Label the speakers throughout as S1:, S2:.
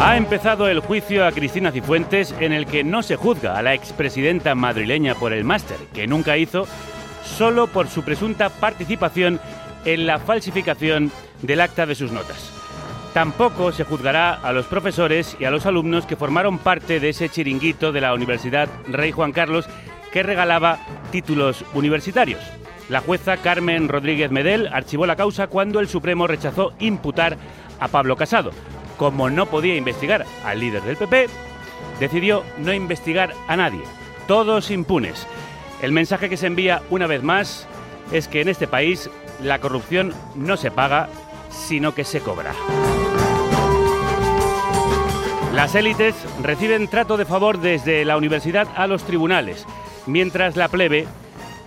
S1: Ha empezado el juicio a Cristina Cifuentes en el que no se juzga a la expresidenta madrileña por el máster, que nunca hizo, solo por su presunta participación en la falsificación del acta de sus notas. Tampoco se juzgará a los profesores y a los alumnos que formaron parte de ese chiringuito de la Universidad Rey Juan Carlos que regalaba títulos universitarios. La jueza Carmen Rodríguez Medel archivó la causa cuando el Supremo rechazó imputar a Pablo Casado. Como no podía investigar al líder del PP, decidió no investigar a nadie. Todos impunes. El mensaje que se envía una vez más es que en este país la corrupción no se paga, sino que se cobra. Las élites reciben trato de favor desde la universidad a los tribunales, mientras la plebe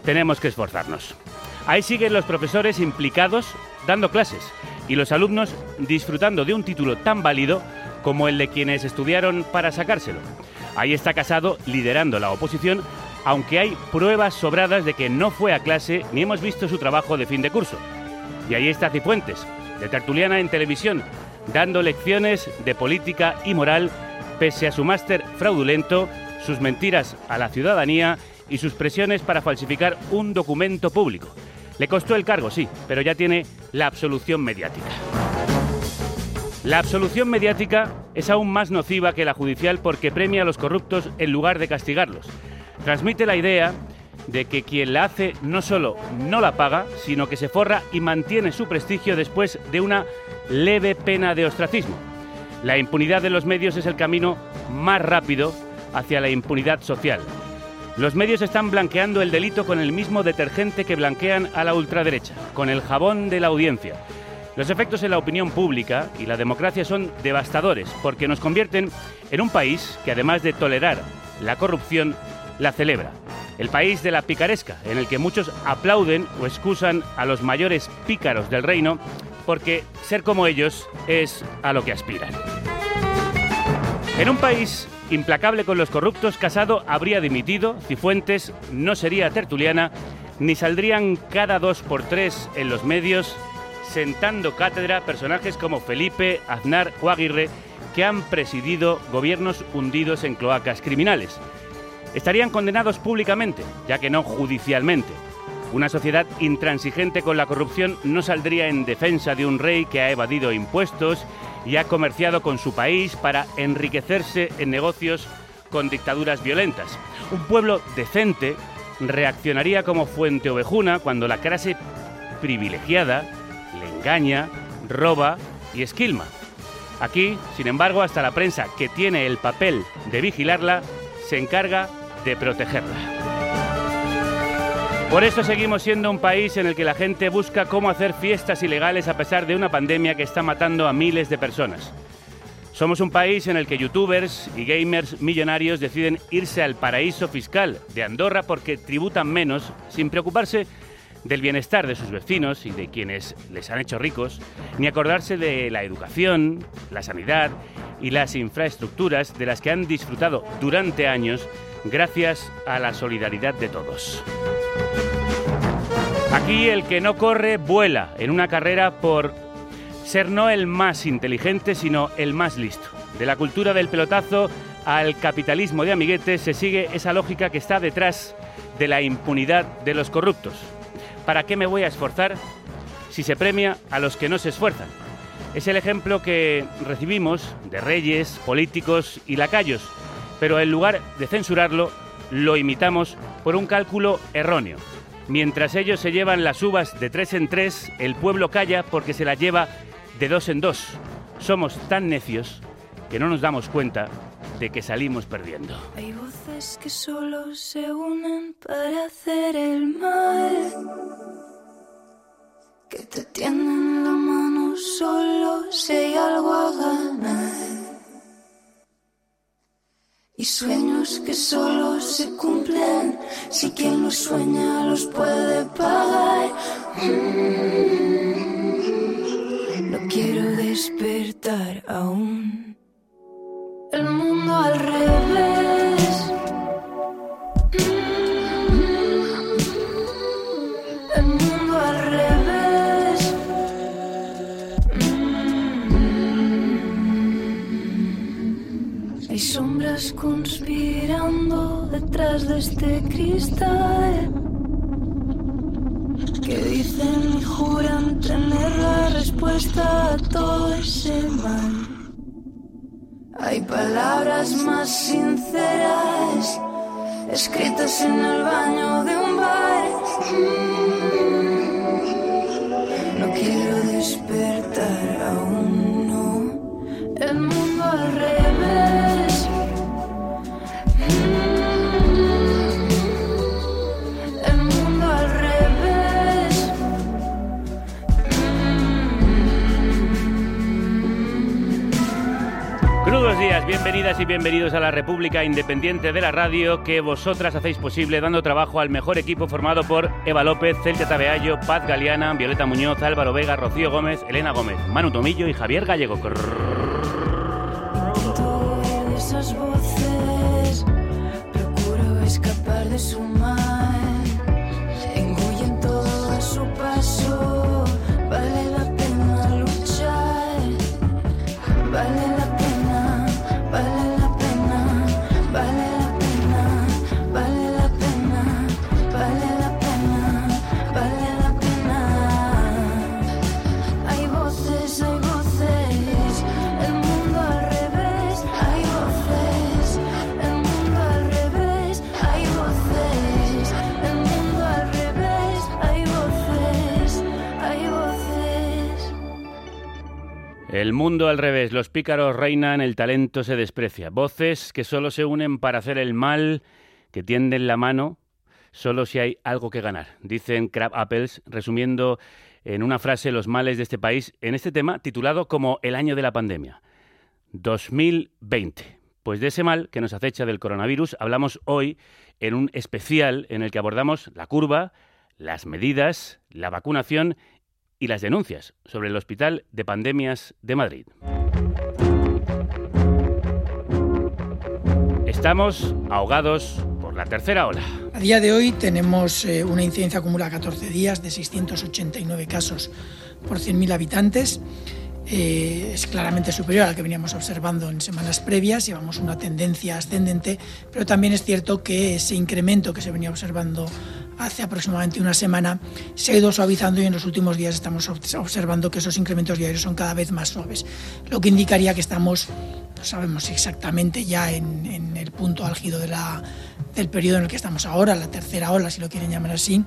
S1: tenemos que esforzarnos. Ahí siguen los profesores implicados dando clases y los alumnos disfrutando de un título tan válido como el de quienes estudiaron para sacárselo. Ahí está Casado liderando la oposición, aunque hay pruebas sobradas de que no fue a clase ni hemos visto su trabajo de fin de curso. Y ahí está Cifuentes, de tertuliana en televisión, dando lecciones de política y moral pese a su máster fraudulento, sus mentiras a la ciudadanía y sus presiones para falsificar un documento público. Le costó el cargo, sí, pero ya tiene la absolución mediática. La absolución mediática es aún más nociva que la judicial porque premia a los corruptos en lugar de castigarlos. Transmite la idea de que quien la hace no solo no la paga, sino que se forra y mantiene su prestigio después de una leve pena de ostracismo. La impunidad de los medios es el camino más rápido hacia la impunidad social. Los medios están blanqueando el delito con el mismo detergente que blanquean a la ultraderecha, con el jabón de la audiencia. Los efectos en la opinión pública y la democracia son devastadores porque nos convierten en un país que además de tolerar la corrupción, la celebra. El país de la picaresca, en el que muchos aplauden o excusan a los mayores pícaros del reino porque ser como ellos es a lo que aspiran. En un país implacable con los corruptos, Casado habría dimitido, Cifuentes no sería tertuliana, ni saldrían cada dos por tres en los medios sentando cátedra personajes como Felipe, Aznar o Aguirre, que han presidido gobiernos hundidos en cloacas criminales. Estarían condenados públicamente, ya que no judicialmente. Una sociedad intransigente con la corrupción no saldría en defensa de un rey que ha evadido impuestos y ha comerciado con su país para enriquecerse en negocios con dictaduras violentas. Un pueblo decente reaccionaría como fuente ovejuna cuando la clase privilegiada le engaña, roba y esquilma. Aquí, sin embargo, hasta la prensa que tiene el papel de vigilarla se encarga de protegerla. Por eso seguimos siendo un país en el que la gente busca cómo hacer fiestas ilegales a pesar de una pandemia que está matando a miles de personas. Somos un país en el que youtubers y gamers millonarios deciden irse al paraíso fiscal de Andorra porque tributan menos sin preocuparse del bienestar de sus vecinos y de quienes les han hecho ricos, ni acordarse de la educación, la sanidad y las infraestructuras de las que han disfrutado durante años gracias a la solidaridad de todos. Aquí el que no corre vuela en una carrera por ser no el más inteligente, sino el más listo. De la cultura del pelotazo al capitalismo de amiguetes se sigue esa lógica que está detrás de la impunidad de los corruptos. ¿Para qué me voy a esforzar si se premia a los que no se esfuerzan? Es el ejemplo que recibimos de reyes, políticos y lacayos, pero en lugar de censurarlo, lo imitamos por un cálculo erróneo. Mientras ellos se llevan las uvas de tres en tres, el pueblo calla porque se las lleva de dos en dos. Somos tan necios que no nos damos cuenta de que salimos perdiendo.
S2: Hay voces que solo se unen para hacer el mal. Que te tienden la mano solo si hay algo a ganar. Y sueños que solo se cumplen si quien los sueña los puede pagar. Mm. No quiero despertar aún. El mundo al revés. Sombras conspirando detrás de este cristal que dicen y juran tener la respuesta a todo ese mal. Hay palabras más sinceras escritas en el baño de un bar. Mm. No quiero despertar aún, no. El mundo al
S1: días, bienvenidas y bienvenidos a la República Independiente de la Radio que vosotras hacéis posible dando trabajo al mejor equipo formado por Eva López, Celta Tabeallo, Paz Galeana, Violeta Muñoz, Álvaro Vega, Rocío Gómez, Elena Gómez, Manu Tomillo y Javier Gallego.
S2: Esas de su vale la pena luchar. Vale El mundo al revés,
S1: los pícaros reinan, el talento se desprecia. Voces que solo se unen para hacer el mal, que tienden la mano solo si hay algo que ganar. Dicen Crab Apples, resumiendo en una frase los males de este país en este tema titulado como El año de la pandemia. 2020. Pues de ese mal que nos acecha del coronavirus hablamos hoy en un especial en el que abordamos la curva, las medidas, la vacunación y las denuncias sobre el Hospital de Pandemias de Madrid. Estamos ahogados por la tercera ola.
S3: A día de hoy tenemos eh, una incidencia acumulada a 14 días de 689 casos por 100.000 habitantes. Eh, es claramente superior a la que veníamos observando en semanas previas, llevamos una tendencia ascendente, pero también es cierto que ese incremento que se venía observando hace aproximadamente una semana se ha ido suavizando y en los últimos días estamos ob- observando que esos incrementos diarios son cada vez más suaves, lo que indicaría que estamos, no sabemos exactamente ya en, el punto álgido del periodo en el que estamos ahora, la tercera ola, si lo quieren llamar así,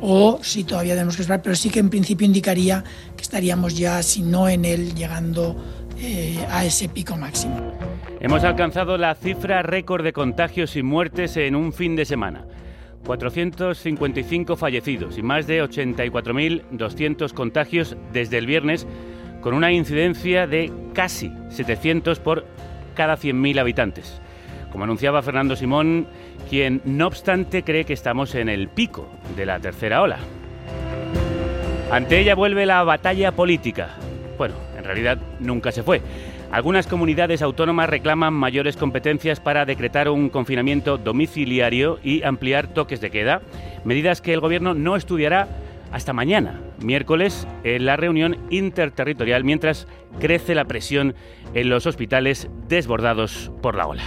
S3: o si todavía tenemos que esperar, pero sí que en principio indicaría que estaríamos ya, si no en él, llegando eh, a ese pico máximo.
S1: Hemos alcanzado la cifra récord de contagios y muertes en un fin de semana. 455 fallecidos y más de 84.200 contagios desde el viernes, con una incidencia de casi 700 por cada 100.000 habitantes. Como anunciaba Fernando Simón, quien no obstante cree que estamos en el pico de la tercera ola. Ante ella vuelve la batalla política. Bueno, en realidad nunca se fue. Algunas comunidades autónomas reclaman mayores competencias para decretar un confinamiento domiciliario y ampliar toques de queda, medidas que el Gobierno no estudiará hasta mañana, miércoles, en la reunión interterritorial, mientras crece la presión en los hospitales desbordados por la ola.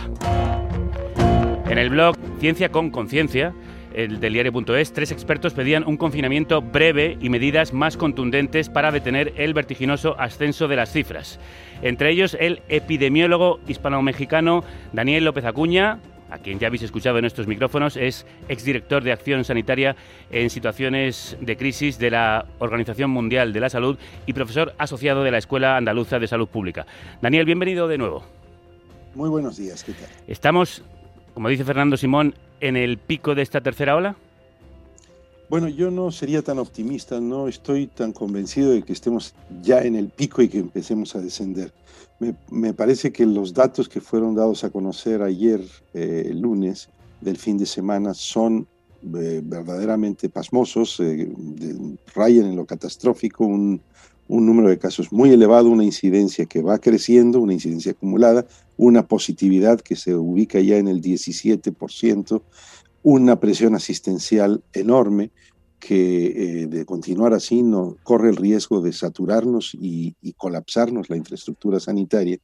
S1: En el blog Ciencia con Conciencia el del diario.es, tres expertos pedían un confinamiento breve y medidas más contundentes para detener el vertiginoso ascenso de las cifras. Entre ellos el epidemiólogo hispano-mexicano Daniel López Acuña, a quien ya habéis escuchado en estos micrófonos, es exdirector de Acción Sanitaria en situaciones de crisis de la Organización Mundial de la Salud y profesor asociado de la Escuela Andaluza de Salud Pública. Daniel, bienvenido de nuevo.
S4: Muy buenos días, ¿qué tal?
S1: Estamos, como dice Fernando Simón, en el pico de esta tercera ola.
S4: Bueno, yo no sería tan optimista, no estoy tan convencido de que estemos ya en el pico y que empecemos a descender. Me, parece que los datos que fueron dados a conocer ayer, eh, lunes, del fin de semana, son eh, verdaderamente pasmosos, eh, rayan en lo catastrófico, un número de casos muy elevado, una incidencia que va creciendo, una incidencia acumulada, una positividad que se ubica ya en el 17%, una presión asistencial enorme que eh, de continuar así no, corre el riesgo de saturarnos y, colapsarnos la infraestructura sanitaria.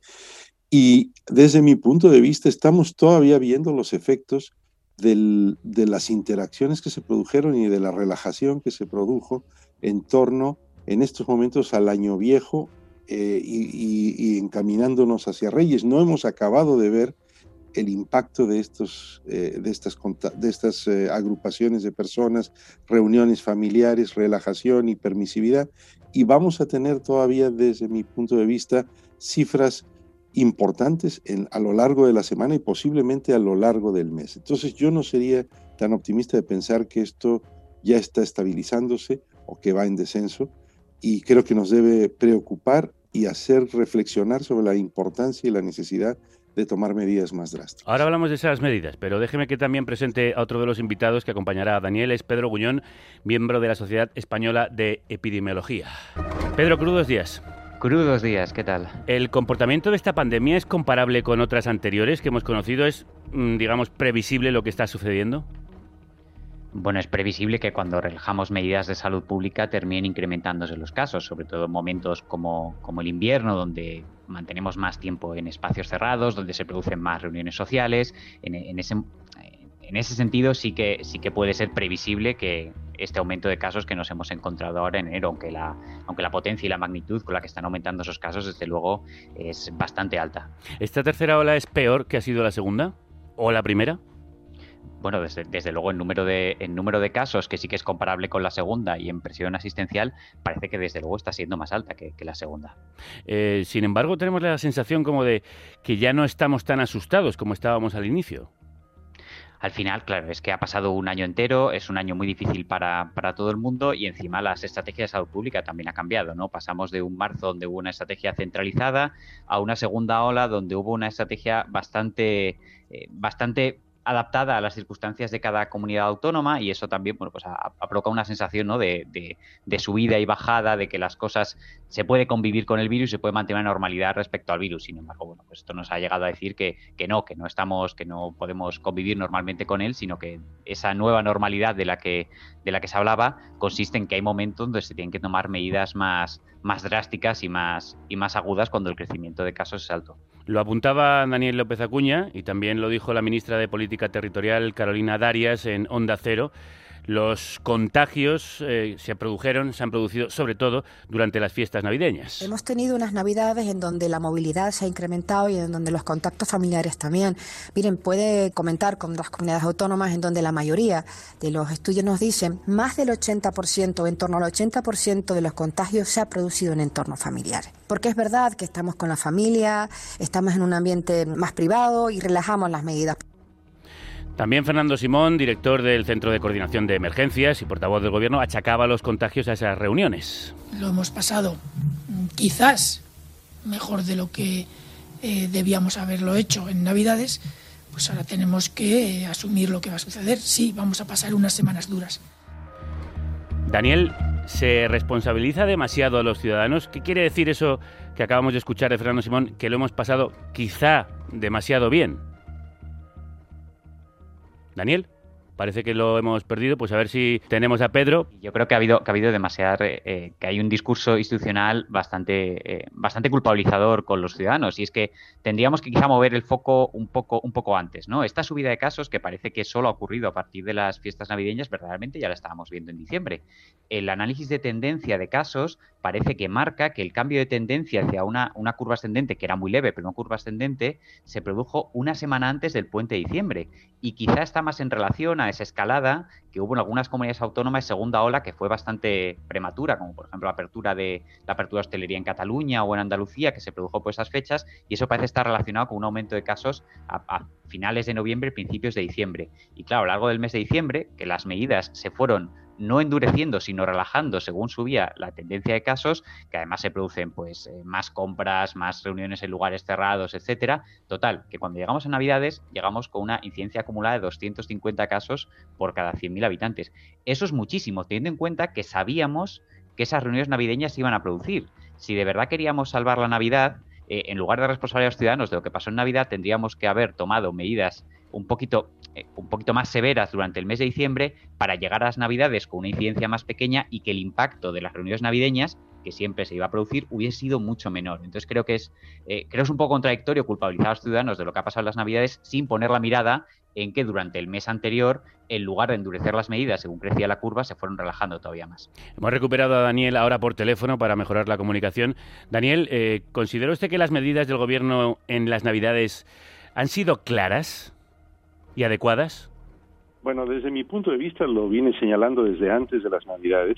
S4: Y desde mi punto de vista estamos todavía viendo los efectos de las interacciones que se produjeron y de la relajación que se produjo en torno en estos momentos al año viejo eh, y, encaminándonos hacia Reyes. No hemos acabado de ver el impacto de, estos, eh, de estas, de estas eh, agrupaciones de personas, reuniones familiares, relajación y permisividad. Y vamos a tener todavía, desde mi punto de vista, cifras importantes a lo largo de la semana y posiblemente a lo largo del mes. Entonces yo no sería tan optimista de pensar que esto ya está estabilizándose o que va en descenso y creo que nos debe preocupar y hacer reflexionar sobre la importancia y la necesidad de tomar medidas más drásticas.
S1: Ahora hablamos de esas medidas, pero déjeme que también presente a otro de los invitados que acompañará a Daniel, es Pedro Guñón, miembro de la Sociedad Española de Epidemiología. Pedro, crudos días.
S5: Crudos días, ¿qué tal?
S1: ¿El comportamiento de esta pandemia es comparable con otras anteriores que hemos conocido? ¿Es, mm, digamos, previsible lo que está sucediendo?
S5: Bueno, es previsible que cuando relajamos medidas de salud pública terminen incrementándose los casos, sobre todo en momentos como, como el invierno, donde mantenemos más tiempo en espacios cerrados, donde se producen más reuniones sociales. En, ese, en ese sentido sí que, sí que puede ser previsible que este aumento de casos que nos hemos encontrado ahora en enero, aunque la, aunque la potencia y la magnitud con la que están aumentando esos casos, desde luego, es bastante alta.
S1: ¿Esta tercera ola es peor que ha sido la segunda? ¿O la primera?
S5: Bueno, desde, luego en número, de, en número de casos, que sí que es comparable con la segunda, y en presión asistencial, parece que desde luego está siendo más alta que, la segunda.
S1: Eh, sin embargo, tenemos la sensación como de que ya no estamos tan asustados como estábamos al inicio.
S5: Al final, claro, es que ha pasado un año entero, es un año muy difícil para, para, todo el mundo y encima las estrategias de salud pública también ha cambiado, ¿no? Pasamos de un marzo donde hubo una estrategia centralizada a una segunda ola donde hubo una estrategia bastante, eh, bastante adaptada a las circunstancias de cada comunidad autónoma y eso también bueno, pues una sensación ¿no? de, de, subida y bajada, de que las cosas se puede convivir con el virus y se puede mantener una normalidad respecto al virus. Sin embargo, bueno, pues esto nos ha llegado a decir que, que no, que no estamos, que no podemos convivir normalmente con él, sino que esa nueva normalidad de la que, de la que se hablaba consiste en que hay momentos donde se tienen que tomar medidas más, más drásticas y más, y más agudas cuando el crecimiento de casos es alto.
S1: Lo apuntaba Daniel López Acuña y también lo dijo la ministra de Política Territorial Carolina Darias en Onda Cero. Los contagios eh, se produjeron, se han producido sobre todo durante las fiestas navideñas.
S6: Hemos tenido unas navidades en donde la movilidad se ha incrementado y en donde los contactos familiares también. Miren, puede comentar con las comunidades autónomas en donde la mayoría de los estudios nos dicen más del 80%, en torno al 80% de los contagios se ha producido en entornos familiares. Porque es verdad que estamos con la familia, estamos en un ambiente más privado y relajamos las medidas.
S1: También Fernando Simón, director del Centro de Coordinación de Emergencias y portavoz del Gobierno, achacaba los contagios a esas reuniones.
S3: Lo hemos pasado quizás mejor de lo que eh, debíamos haberlo hecho en Navidades, pues ahora tenemos que eh, asumir lo que va a suceder. Sí, vamos a pasar unas semanas duras.
S1: Daniel, ¿se responsabiliza demasiado a los ciudadanos? ¿Qué quiere decir eso que acabamos de escuchar de Fernando Simón, que lo hemos pasado quizá demasiado bien? Daniel. Parece que lo hemos perdido, pues a ver si tenemos a Pedro.
S5: Yo creo que ha habido, que ha habido demasiado, eh, que hay un discurso institucional bastante, eh, bastante culpabilizador con los ciudadanos y es que tendríamos que quizá mover el foco un poco, un poco antes, ¿no? Esta subida de casos que parece que solo ha ocurrido a partir de las fiestas navideñas, verdaderamente ya la estábamos viendo en diciembre. El análisis de tendencia de casos parece que marca que el cambio de tendencia hacia una, una curva ascendente, que era muy leve, pero una curva ascendente, se produjo una semana antes del puente de diciembre. Y quizá está más en relación a esa escalada que hubo en algunas comunidades autónomas de segunda ola que fue bastante prematura, como por ejemplo la apertura de la apertura de hostelería en Cataluña o en Andalucía, que se produjo por esas fechas, y eso parece estar relacionado con un aumento de casos a, a finales de noviembre, principios de diciembre. Y claro, a lo largo del mes de diciembre, que las medidas se fueron no endureciendo, sino relajando según subía la tendencia de casos, que además se producen pues eh, más compras, más reuniones en lugares cerrados, etcétera. Total, que cuando llegamos a Navidades llegamos con una incidencia acumulada de 250 casos por cada 100.000 habitantes. Eso es muchísimo, teniendo en cuenta que sabíamos que esas reuniones navideñas se iban a producir. Si de verdad queríamos salvar la Navidad, eh, en lugar de responsabilizar a los ciudadanos de lo que pasó en Navidad, tendríamos que haber tomado medidas un poquito, un poquito más severas durante el mes de diciembre para llegar a las Navidades con una incidencia más pequeña y que el impacto de las reuniones navideñas que siempre se iba a producir hubiese sido mucho menor. Entonces creo que es, eh, creo es un poco contradictorio culpabilizar a los ciudadanos de lo que ha pasado en las Navidades sin poner la mirada en que durante el mes anterior, en lugar de endurecer las medidas según crecía la curva, se fueron relajando todavía más.
S1: Hemos recuperado a Daniel ahora por teléfono para mejorar la comunicación. Daniel, eh, ¿considera usted que las medidas del Gobierno en las Navidades han sido claras y adecuadas?
S7: Bueno, desde mi punto de vista lo viene señalando desde antes de las Navidades.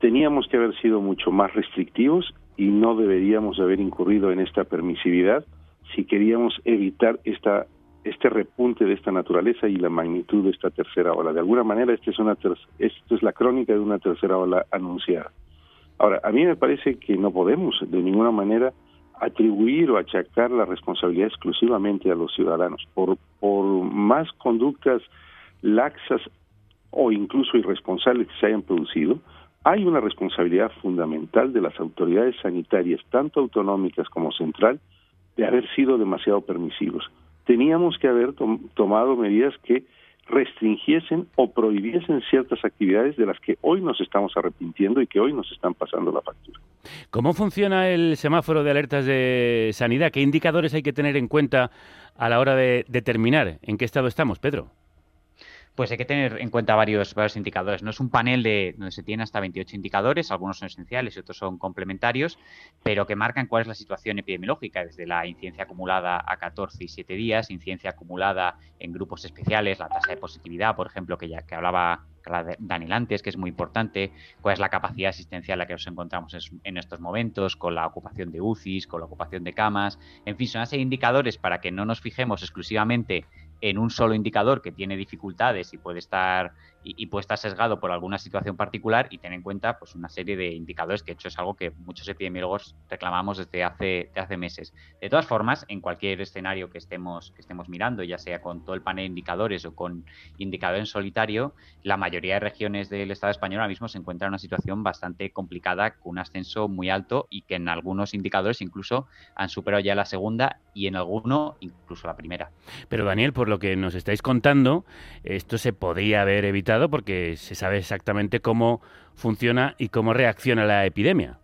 S7: Teníamos que haber sido mucho más restrictivos y no deberíamos haber incurrido en esta permisividad si queríamos evitar esta este repunte de esta naturaleza y la magnitud de esta tercera ola. De alguna manera, esta es una esto es la crónica de una tercera ola anunciada. Ahora, a mí me parece que no podemos de ninguna manera atribuir o achacar la responsabilidad exclusivamente a los ciudadanos. Por, por más conductas laxas o incluso irresponsables que se hayan producido, hay una responsabilidad fundamental de las autoridades sanitarias, tanto autonómicas como central, de haber sido demasiado permisivos teníamos que haber tomado medidas que restringiesen o prohibiesen ciertas actividades de las que hoy nos estamos arrepintiendo y que hoy nos están pasando la factura.
S1: ¿Cómo funciona el semáforo de alertas de sanidad? ¿Qué indicadores hay que tener en cuenta a la hora de determinar en qué estado estamos, Pedro?
S5: Pues hay que tener en cuenta varios, varios indicadores. No es un panel de donde se tiene hasta 28 indicadores, algunos son esenciales y otros son complementarios, pero que marcan cuál es la situación epidemiológica, desde la incidencia acumulada a 14 y 7 días, incidencia acumulada en grupos especiales, la tasa de positividad, por ejemplo, que ya que hablaba Daniel antes, que es muy importante, cuál es la capacidad asistencial a la que nos encontramos en estos momentos, con la ocupación de UCIs, con la ocupación de camas, en fin, son así indicadores para que no nos fijemos exclusivamente en un solo indicador que tiene dificultades y puede estar y, puede estar sesgado por alguna situación particular y tener en cuenta pues una serie de indicadores que de hecho es algo que muchos epidemiólogos reclamamos desde hace, hace meses. De todas formas, en cualquier escenario que estemos, que estemos mirando, ya sea con todo el panel de indicadores o con indicador en solitario, la mayoría de regiones del Estado español ahora mismo se encuentran en una situación bastante complicada con un ascenso muy alto y que en algunos indicadores incluso han superado ya la segunda y en alguno incluso la primera.
S1: Pero Daniel, por lo que nos estáis contando, esto se podría haber evitado porque se sabe exactamente cómo funciona y cómo reacciona la epidemia.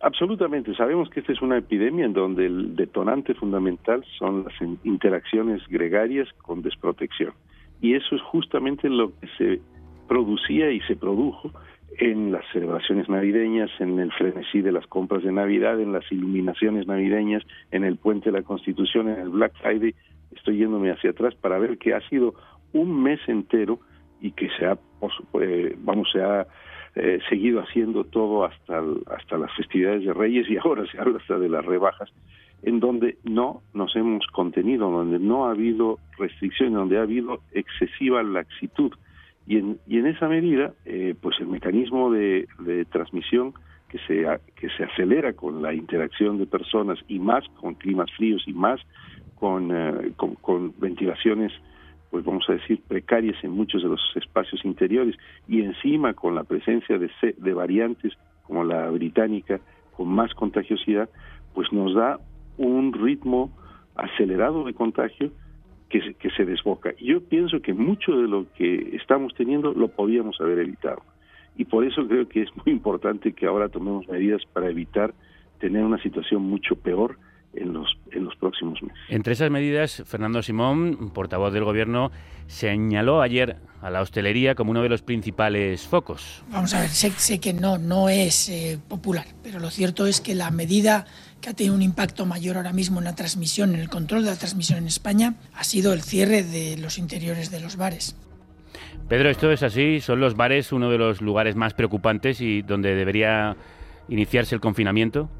S7: Absolutamente, sabemos que esta es una epidemia en donde el detonante fundamental son las interacciones gregarias con desprotección. Y eso es justamente lo que se producía y se produjo en las celebraciones navideñas, en el frenesí de las compras de Navidad, en las iluminaciones navideñas, en el puente de la Constitución, en el Black Friday. Estoy yéndome hacia atrás para ver que ha sido un mes entero y que se ha, eh, vamos, se ha eh, seguido haciendo todo hasta, hasta las festividades de Reyes y ahora se habla hasta de las rebajas, en donde no nos hemos contenido, donde no ha habido restricción, donde ha habido excesiva laxitud. Y en, y en esa medida, eh, pues el mecanismo de, de transmisión que se, que se acelera con la interacción de personas y más con climas fríos y más con, con, con ventilaciones pues vamos a decir, precarias en muchos de los espacios interiores y encima con la presencia de, de variantes como la británica con más contagiosidad, pues nos da un ritmo acelerado de contagio
S4: que, se- que se desboca. Yo pienso que mucho de lo que estamos teniendo lo podíamos haber evitado. Y por eso creo que es muy importante que ahora tomemos medidas para evitar tener una situación mucho peor en los, en los próximos meses.
S1: Entre esas medidas, Fernando Simón, portavoz del Gobierno, señaló ayer a la hostelería como uno de los principales focos.
S3: Vamos a ver, sé, sé que no, no es eh, popular, pero lo cierto es que la medida que ha tenido un impacto mayor ahora mismo en la transmisión, en el control de la transmisión en España, ha sido el cierre de los interiores de los bares.
S1: Pedro, esto es así. ¿Son los bares uno de los lugares más preocupantes y donde debería iniciarse el confinamiento?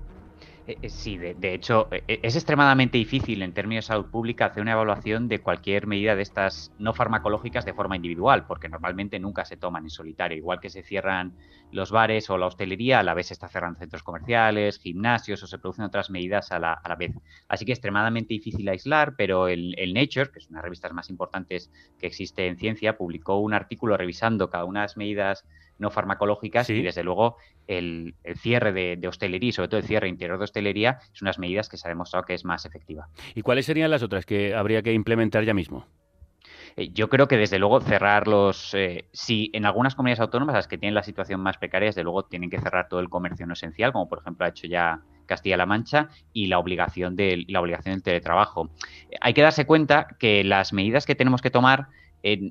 S5: Eh, eh, Sí, de, hecho, eh, es extremadamente difícil en términos de salud pública hacer una evaluación de cualquier medida de estas no farmacológicas de forma individual, porque normalmente nunca se toman en solitario. Igual que se cierran los bares o la hostelería, a la vez se está cerrando centros comerciales, gimnasios o se producen otras medidas a la, a la vez. Así que es extremadamente difícil aislar, pero el, el Nature, que es una de las revistas más importantes que existe en ciencia, publicó un artículo revisando cada una de las medidas no farmacológicas y desde luego el, el cierre de, de hostelería y sobre todo el cierre interior de hostelería es unas medidas que se ha demostrado que es más efectiva.
S1: ¿Y cuáles serían las otras que habría que implementar ya mismo?
S5: Eh, Yo creo que desde luego cerrar los, eh, si en algunas comunidades autónomas las que tienen la situación más precaria, desde luego tienen que cerrar todo el comercio no esencial, como por ejemplo ha hecho ya Castilla-La Mancha, y la obligación del, la obligación del teletrabajo. Eh, Hay que darse cuenta que las medidas que tenemos que tomar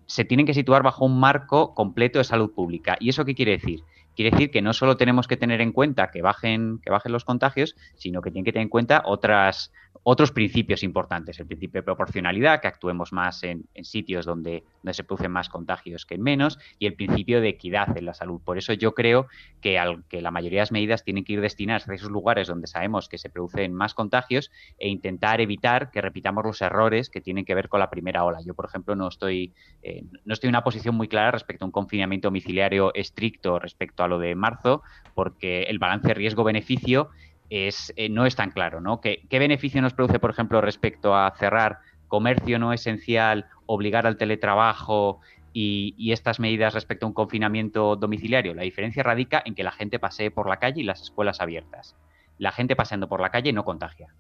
S5: se tienen que situar bajo un marco completo de salud pública. ¿Y eso qué quiere decir? Quiere decir que no solo tenemos que tener en cuenta que bajen, que bajen los contagios, sino que tienen que tener en cuenta otras, otros principios importantes. El principio de proporcionalidad, que actuemos más en, sitios donde, se producen más contagios que en menos, y el principio de equidad en la salud. Por eso yo creo que la mayoría de las medidas tienen que ir destinadas a esos lugares donde sabemos que se producen más contagios e intentar evitar que repitamos los errores que tienen que ver con la primera ola. Yo, por ejemplo, no estoy, eh, no estoy en una posición muy clara respecto a un confinamiento domiciliario estricto respecto a lo de marzo, porque el balance riesgo-beneficio es, eh, no es tan claro, ¿no? ¿Qué, ¿Qué beneficio nos produce, por ejemplo, respecto a cerrar comercio no esencial, obligar al teletrabajo y, y estas medidas respecto a un confinamiento domiciliario? La diferencia radica en que la gente pasee por la calle y las escuelas abiertas. La gente paseando por la calle no contagia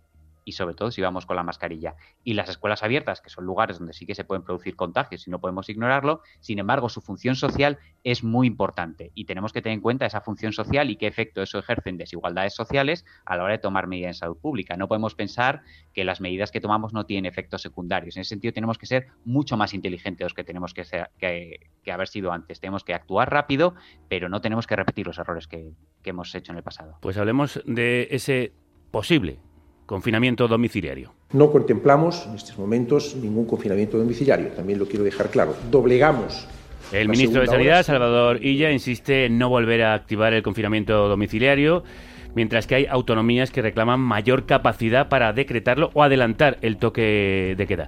S5: y sobre todo si vamos con la mascarilla. Y las escuelas abiertas, que son lugares donde sí que se pueden producir contagios y no podemos ignorarlo, sin embargo, su función social es muy importante y tenemos que tener en cuenta esa función social y qué efecto eso ejerce en desigualdades sociales a la hora de tomar medidas en salud pública. No podemos pensar que las medidas que tomamos no tienen efectos secundarios. En ese sentido, tenemos que ser mucho más inteligentes los que tenemos que, que, haber sido antes. Tenemos que actuar rápido, pero no tenemos que repetir los errores que hemos hecho en el pasado.
S1: Pues hablemos de ese posible confinamiento domiciliario.
S8: No contemplamos en estos momentos ningún confinamiento domiciliario, también lo quiero dejar claro. Doblegamos.
S1: El ministro de Sanidad. Salvador Illa, insiste en no volver a activar el confinamiento domiciliario, mientras que hay autonomías que reclaman mayor capacidad para decretarlo o adelantar el toque de queda.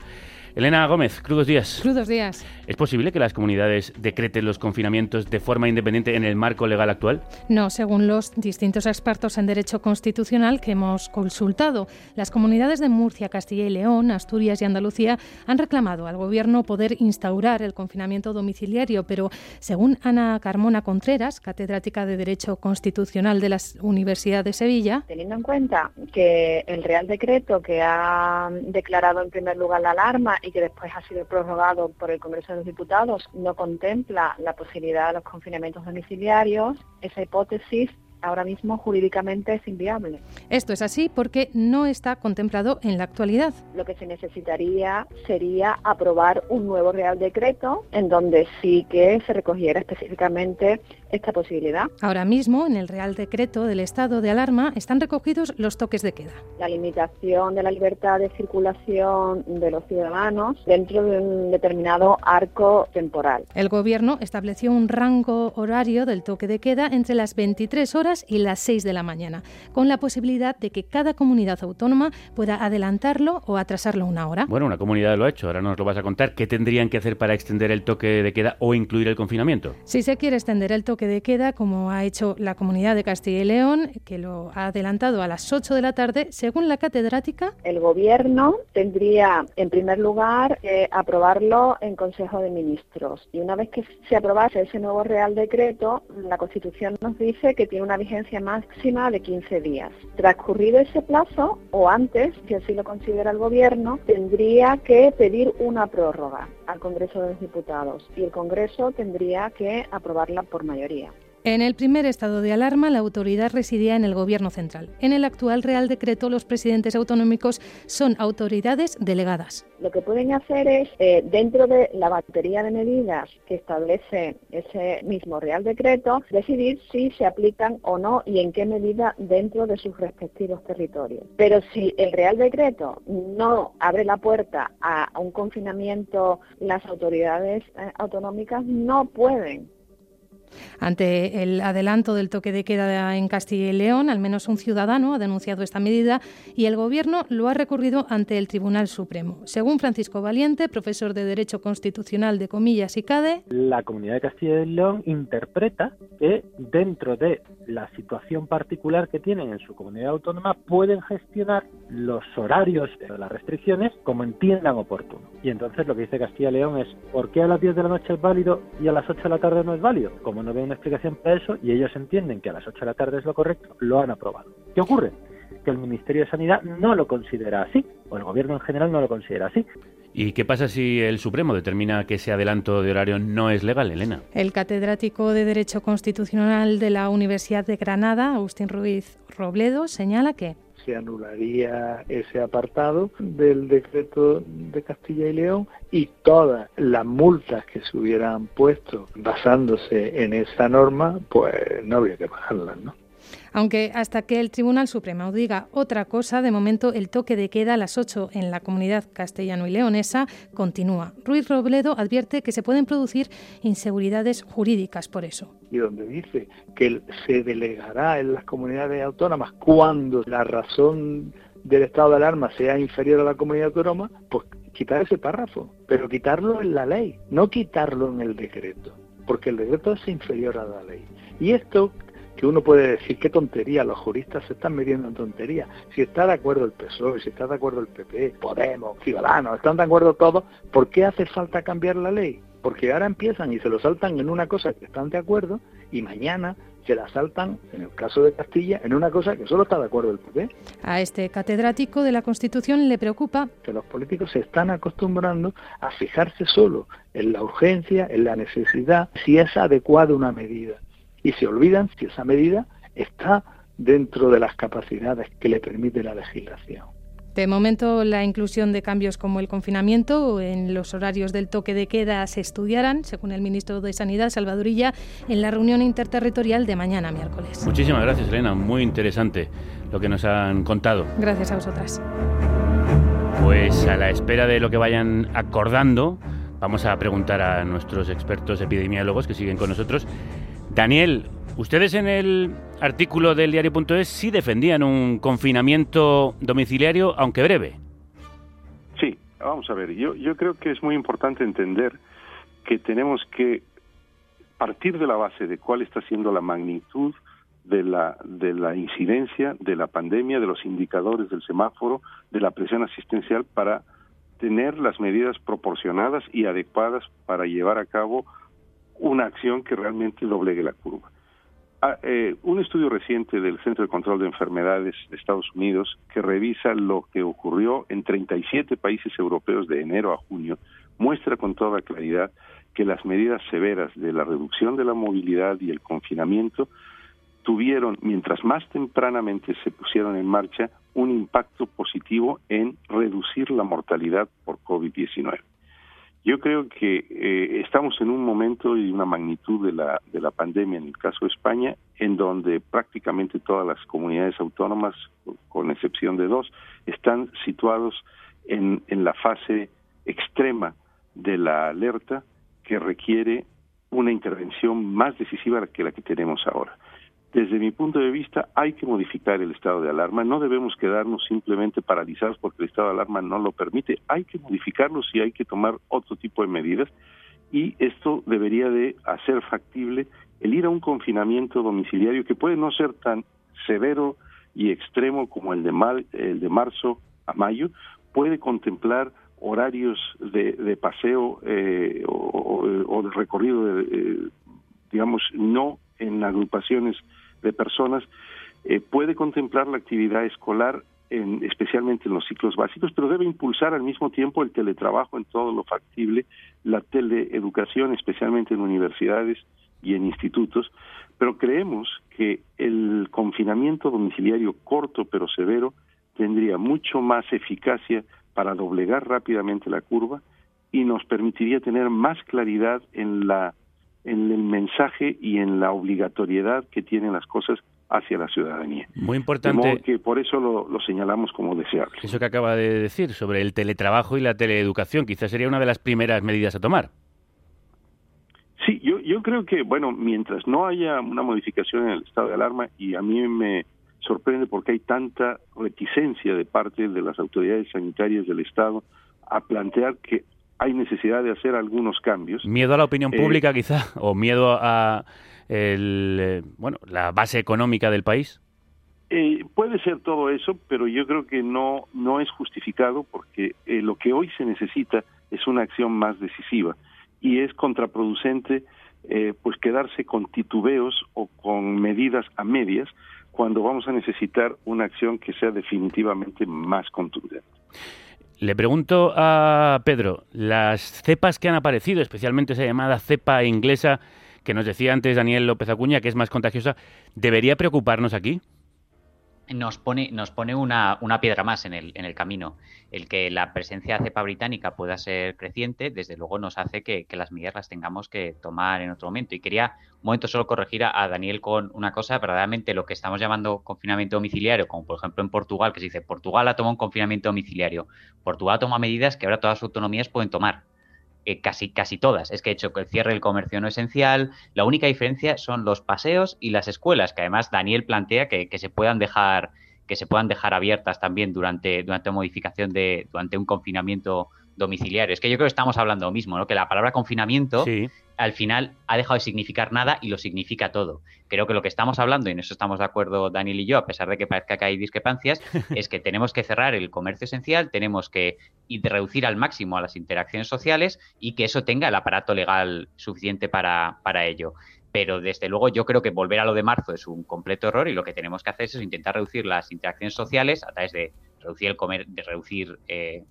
S1: Elena Gómez, crudos días.
S9: Crudos días.
S1: ¿Es posible que las comunidades decreten los confinamientos de forma independiente en el marco legal actual?
S9: No, según los distintos expertos en derecho constitucional que hemos consultado. Las comunidades de Murcia, Castilla y León, Asturias y Andalucía han reclamado al Gobierno poder instaurar el confinamiento domiciliario, pero según Ana Carmona Contreras, catedrática de Derecho Constitucional de la Universidad de Sevilla,
S10: Teniendo en cuenta que el Real Decreto que ha declarado en primer lugar la alarma y que después ha sido prorrogado por el Congreso de los Diputados no contempla la posibilidad de los confinamientos domiciliarios, esa hipótesis ahora mismo jurídicamente es inviable.
S9: esto es así porque no está contemplado en la actualidad.
S10: Lo que se necesitaría sería aprobar un nuevo Real Decreto en donde sí que se recogiera específicamente esta posibilidad.
S9: Ahora mismo, en el Real Decreto del estado de alarma, están recogidos los toques de queda.
S10: La limitación de la libertad de circulación de los ciudadanos dentro de un determinado arco temporal.
S9: El Gobierno estableció un rango horario del toque de queda entre las 23 horas y las 6 de la mañana, con la posibilidad de que cada comunidad autónoma pueda adelantarlo o atrasarlo una hora.
S1: Bueno, una comunidad lo ha hecho, ahora nos lo vas a contar. ¿Qué tendrían que hacer para extender el toque de queda o incluir el confinamiento?
S9: Si se quiere extender el toque de queda, como ha hecho la comunidad de Castilla y León, que lo ha adelantado a las 8 de la tarde, según la catedrática,
S10: El Gobierno tendría, en primer lugar, que aprobarlo en Consejo de Ministros. Y una vez que se aprobase ese nuevo Real Decreto, la Constitución nos dice que tiene una vigencia máxima de 15 días. Transcurrido ese plazo, o antes, si así lo considera el Gobierno, tendría que pedir una prórroga al Congreso de los Diputados y el Congreso tendría que aprobarla por mayoría.
S9: En el primer estado de alarma, la autoridad residía en el Gobierno central. En el actual Real Decreto, los presidentes autonómicos son autoridades delegadas.
S10: Lo que pueden hacer es, eh, dentro de la batería de medidas que establece ese mismo Real Decreto, decidir si se aplican o no y en qué medida dentro de sus respectivos territorios. Pero si el Real Decreto no abre la puerta a un confinamiento, las autoridades eh, autonómicas no pueden
S9: ante el adelanto del toque de queda en Castilla y León, al menos un ciudadano ha denunciado esta medida y el Gobierno lo ha recurrido ante el Tribunal Supremo. Según Francisco Valiente, profesor de Derecho Constitucional de Comillas y CADE,
S11: la Comunidad de Castilla y León interpreta que dentro de la situación particular que tienen en su comunidad autónoma pueden gestionar los horarios de las restricciones como entiendan oportuno. Y entonces lo que dice Castilla y León es ¿por qué a las 10 de la noche es válido y a las 8 de la tarde no es válido? Como no veo una explicación para eso y ellos entienden que a las 8 de la tarde es lo correcto, lo han aprobado. ¿Qué ocurre? Que el Ministerio de Sanidad no lo considera así, o el Gobierno en general no lo considera así.
S1: ¿Y qué pasa si el Supremo determina que ese adelanto de horario no es legal, Elena?
S9: El catedrático de Derecho Constitucional de la Universidad de Granada, Agustín Ruiz Robledo, señala que
S12: se anularía ese apartado del decreto de Castilla y León y todas las multas que se hubieran puesto basándose en esa norma, pues no habría que pagarlas, ¿no?
S9: Aunque hasta que el Tribunal Supremo diga otra cosa, de momento el toque de queda a las 8 en la comunidad castellano y leonesa continúa. Ruiz Robledo advierte que se pueden producir inseguridades jurídicas por eso.
S12: Y donde dice que se delegará en las comunidades autónomas cuando la razón del estado de alarma sea inferior a la comunidad autónoma, pues quitar ese párrafo, pero quitarlo en la ley, no quitarlo en el decreto, porque el decreto es inferior a la ley. Y esto que uno puede decir qué tontería, los juristas se están metiendo en tontería. Si está de acuerdo el PSOE, si está de acuerdo el PP, Podemos, Ciudadanos, están de acuerdo todos, ¿por qué hace falta cambiar la ley? Porque ahora empiezan y se lo saltan en una cosa que están de acuerdo y mañana se la saltan, en el caso de Castilla, en una cosa que solo está de acuerdo el PP.
S9: A este catedrático de la Constitución le preocupa
S12: que los políticos se están acostumbrando a fijarse solo en la urgencia, en la necesidad, si es adecuada una medida y se olvidan si esa medida está dentro de las capacidades que le permite la legislación.
S9: De momento, la inclusión de cambios como el confinamiento en los horarios del toque de queda se estudiarán, según el ministro de Sanidad, Salvadorilla, en la reunión interterritorial de mañana miércoles.
S1: Muchísimas gracias, Elena. Muy interesante lo que nos han contado.
S9: Gracias a vosotras.
S1: Pues a la espera de lo que vayan acordando, vamos a preguntar a nuestros expertos epidemiólogos que siguen con nosotros Daniel, ustedes en el artículo del diario.es sí defendían un confinamiento domiciliario, aunque breve.
S7: Sí, vamos a ver, yo, yo creo que es muy importante entender que tenemos que partir de la base de cuál está siendo la magnitud de la, de la incidencia de la pandemia, de los indicadores del semáforo, de la presión asistencial para tener las medidas proporcionadas y adecuadas para llevar a cabo una acción que realmente doblegue la curva. Ah, eh, un estudio reciente del Centro de Control de Enfermedades de Estados Unidos que revisa lo que ocurrió en 37 países europeos de enero a junio muestra con toda claridad que las medidas severas de la reducción de la movilidad y el confinamiento tuvieron, mientras más tempranamente se pusieron en marcha, un impacto positivo en reducir la mortalidad por COVID-19. Yo creo que eh, estamos en un momento y una magnitud de la, de la pandemia, en el caso de España, en donde prácticamente todas las comunidades autónomas, con excepción de dos, están situados en, en la fase extrema de la alerta que requiere una intervención más decisiva que la que tenemos ahora desde mi punto de vista, hay que modificar el estado de alarma. No debemos quedarnos simplemente paralizados porque el estado de alarma no lo permite. Hay que modificarlo si hay que tomar otro tipo de medidas y esto debería de hacer factible el ir a un confinamiento domiciliario que puede no ser tan severo y extremo como el de, el de marzo a mayo, puede contemplar horarios de, paseo eh, o, de recorrido, de, eh, digamos, no en agrupaciones de personas, eh, puede contemplar la actividad escolar en, especialmente en los ciclos básicos, pero debe impulsar al mismo tiempo el teletrabajo en todo lo factible, la teleeducación, especialmente en universidades y en institutos, pero creemos que el confinamiento domiciliario corto pero severo tendría mucho más eficacia para doblegar rápidamente la curva y nos permitiría tener más claridad en la en el mensaje y en la obligatoriedad que tienen las cosas hacia la ciudadanía.
S1: Muy importante.
S7: que por eso lo, señalamos como deseable.
S1: Eso que acaba de decir sobre el teletrabajo y la teleeducación, quizás sería una de las primeras medidas a tomar.
S7: Sí, yo, yo creo que, bueno, mientras no haya una modificación en el estado de alarma, y a mí me sorprende porque hay tanta reticencia de parte de las autoridades sanitarias del Estado a plantear que hay necesidad de hacer algunos cambios.
S1: Miedo a la opinión eh, pública, quizá, o miedo a el, eh, bueno, la base económica del país?
S7: Eh, puede ser todo eso, pero yo creo que no, no es justificado porque eh, lo que hoy se necesita es una acción más decisiva y es contraproducente pues quedarse con titubeos o con medidas a medias cuando vamos a necesitar una acción que sea definitivamente más contundente.
S1: Le pregunto a Pedro, las cepas que han aparecido, especialmente esa llamada cepa inglesa, que nos decía antes Daniel López Acuña, que es más contagiosa, ¿debería preocuparnos aquí?
S5: Nos pone, nos pone una, una piedra más en el, en el camino. El que la presencia de cepa británica pueda ser creciente, desde luego nos hace que, las medidas las tengamos que tomar en otro momento. Y quería un momento solo corregir a, Daniel con una cosa, verdaderamente lo que estamos llamando confinamiento domiciliario, como por ejemplo en Portugal, que se dice Portugal ha tomado un confinamiento domiciliario. Portugal toma medidas que ahora todas las autonomías pueden tomar casi, casi todas. Es que he hecho que el cierre del comercio no esencial. La única diferencia son los paseos y las escuelas, que además Daniel plantea que, se puedan dejar que se puedan dejar abiertas también durante, durante modificación de, durante un confinamiento domiciliario. Es que yo creo que estamos hablando lo mismo, ¿no? Que la palabra confinamiento al final ha dejado de significar nada y lo significa todo. Creo que lo que estamos hablando, y en eso estamos de acuerdo Daniel y yo, a pesar de que parezca que hay discrepancias, es que tenemos que cerrar el comercio esencial, tenemos que reducir al máximo a las interacciones sociales y que eso tenga el aparato legal suficiente para, para ello pero desde luego yo creo que volver a lo de marzo es un completo error y lo que tenemos que hacer es intentar reducir las interacciones sociales a través de reducir el comer de reducir eh,